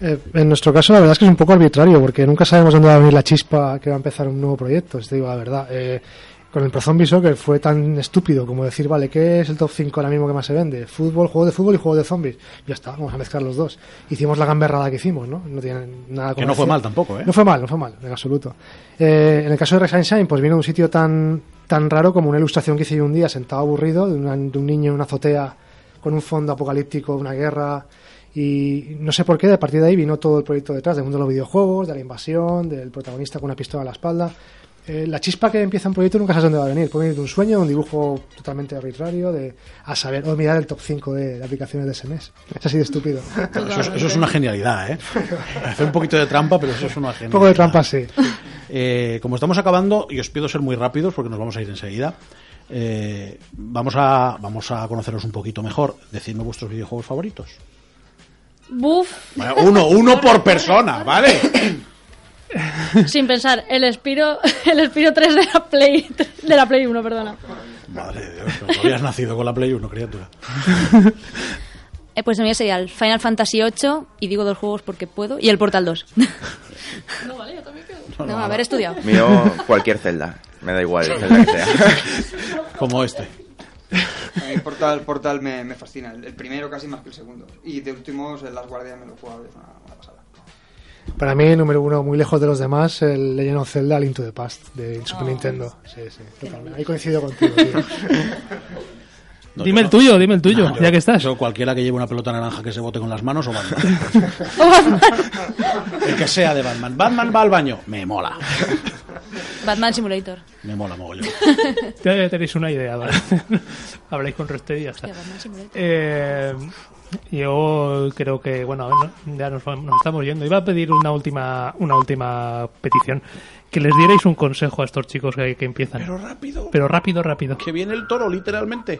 Eh, en nuestro caso, la verdad es que es un poco arbitrario, porque nunca sabemos dónde va a venir la chispa que va a empezar un nuevo proyecto, te digo la verdad. Eh, con el Pro Soccer fue tan estúpido como decir, vale, ¿qué es el top 5 ahora mismo que más se vende? Fútbol, juego de fútbol y juego de zombies. Ya está, vamos a mezclar los dos. Hicimos la gamberrada que hicimos, ¿no? No tiene nada Que no fue mal tampoco, ¿eh? No fue mal, no fue mal, en absoluto. Eh, en el caso de Rex Shine, pues vino de un sitio tan, tan raro como una ilustración que hice yo un día sentado aburrido de, una- de un niño en una azotea con un fondo apocalíptico, una guerra. Y no sé por qué, de partir de ahí vino todo el proyecto detrás, del mundo de los videojuegos, de la invasión, del protagonista con una pistola a la espalda. Eh, la chispa que empieza un proyecto nunca sabes dónde va a venir. Puede venir de un sueño, de un dibujo totalmente arbitrario, de a saber, o mirar el top 5 de, de aplicaciones de ese mes. Es así de estúpido. Eso es, eso es una genialidad, ¿eh? Hacer un poquito de trampa, pero eso es una Un genialidad. poco de trampa, sí. Eh, como estamos acabando, y os pido ser muy rápidos porque nos vamos a ir enseguida, eh, vamos, a, vamos a conoceros un poquito mejor. Decidme vuestros videojuegos favoritos. Buf, Bueno, uno, uno por persona, ¿vale? sin pensar, el Spiro, el Spiro 3 de la Play, de la Play 1, perdona. Madre de Dios, no habías nacido con la Play 1, criatura. Eh, pues el mío sería el Final Fantasy VIII, y digo dos juegos porque puedo, y el Portal 2. No, vale, yo también quedo. No, haber estudiado. Mío, cualquier celda. Me da igual el celda que sea. Como este. A mí Portal, Portal me, me fascina. El, el primero casi más que el segundo. Y de últimos, el Las Guardias me lo y es una. Para mí, número uno, muy lejos de los demás, el Legend of Zelda Link to the Past de Super Nintendo. Sí, sí, totalmente. Ahí coincido contigo, tío. No, dime el tuyo, dime el tuyo, no, ya yo- que estás. yo cualquiera que lleve una pelota naranja que se bote con las manos o Batman. el que sea de Batman. Batman va al baño. Me mola. Batman Simulator. Me mola mogollón. Ya tenéis una idea, ¿vale? Habláis con Reste y ya está. Hostia, Batman Simulator. Eh, yo creo que, bueno, ya nos, nos estamos yendo. Iba a pedir una última, una última petición. Que les dierais un consejo a estos chicos que, que empiezan. Pero rápido. Pero rápido, rápido. Que viene el toro, literalmente.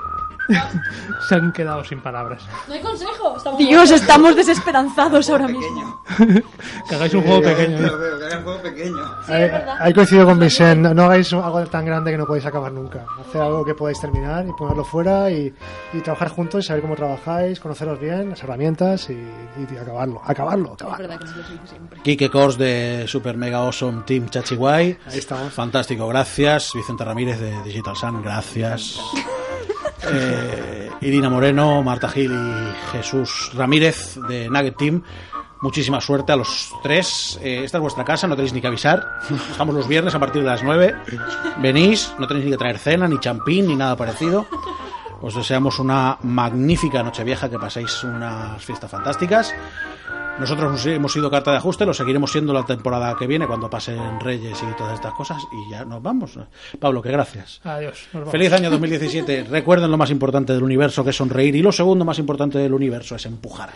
Se han quedado sin palabras. No hay consejo. Estamos Dios, estamos desesperanzados ahora mismo. Pequeño. Que hagáis un juego pequeño. Veo, que hagan juego pequeño. Ahí, ahí coincido con Vicente. No, no hagáis algo tan grande que no podéis acabar nunca. Haced algo que podáis terminar y ponerlo fuera y, y trabajar juntos y saber cómo trabajáis, conoceros bien, las herramientas y, y acabarlo. Acabarlo, Es acabarlo. verdad que siempre. Kike Kors de Super Mega Awesome Team Chachiguay. Ahí estamos. Fantástico, gracias. Vicente Ramírez de Digital Sun, gracias. Eh, Irina Moreno, Marta Gil y Jesús Ramírez de Nugget Team. Muchísima suerte a los tres. Eh, esta es vuestra casa, no tenéis ni que avisar. Estamos los viernes a partir de las 9. Venís, no tenéis ni que traer cena, ni champín, ni nada parecido. Os deseamos una magnífica noche vieja, que paséis unas fiestas fantásticas. Nosotros nos hemos sido carta de ajuste, lo seguiremos siendo la temporada que viene cuando pasen Reyes y todas estas cosas y ya nos vamos. Pablo, que gracias. Adiós. Feliz año 2017. Recuerden lo más importante del universo que es sonreír y lo segundo más importante del universo es empujar.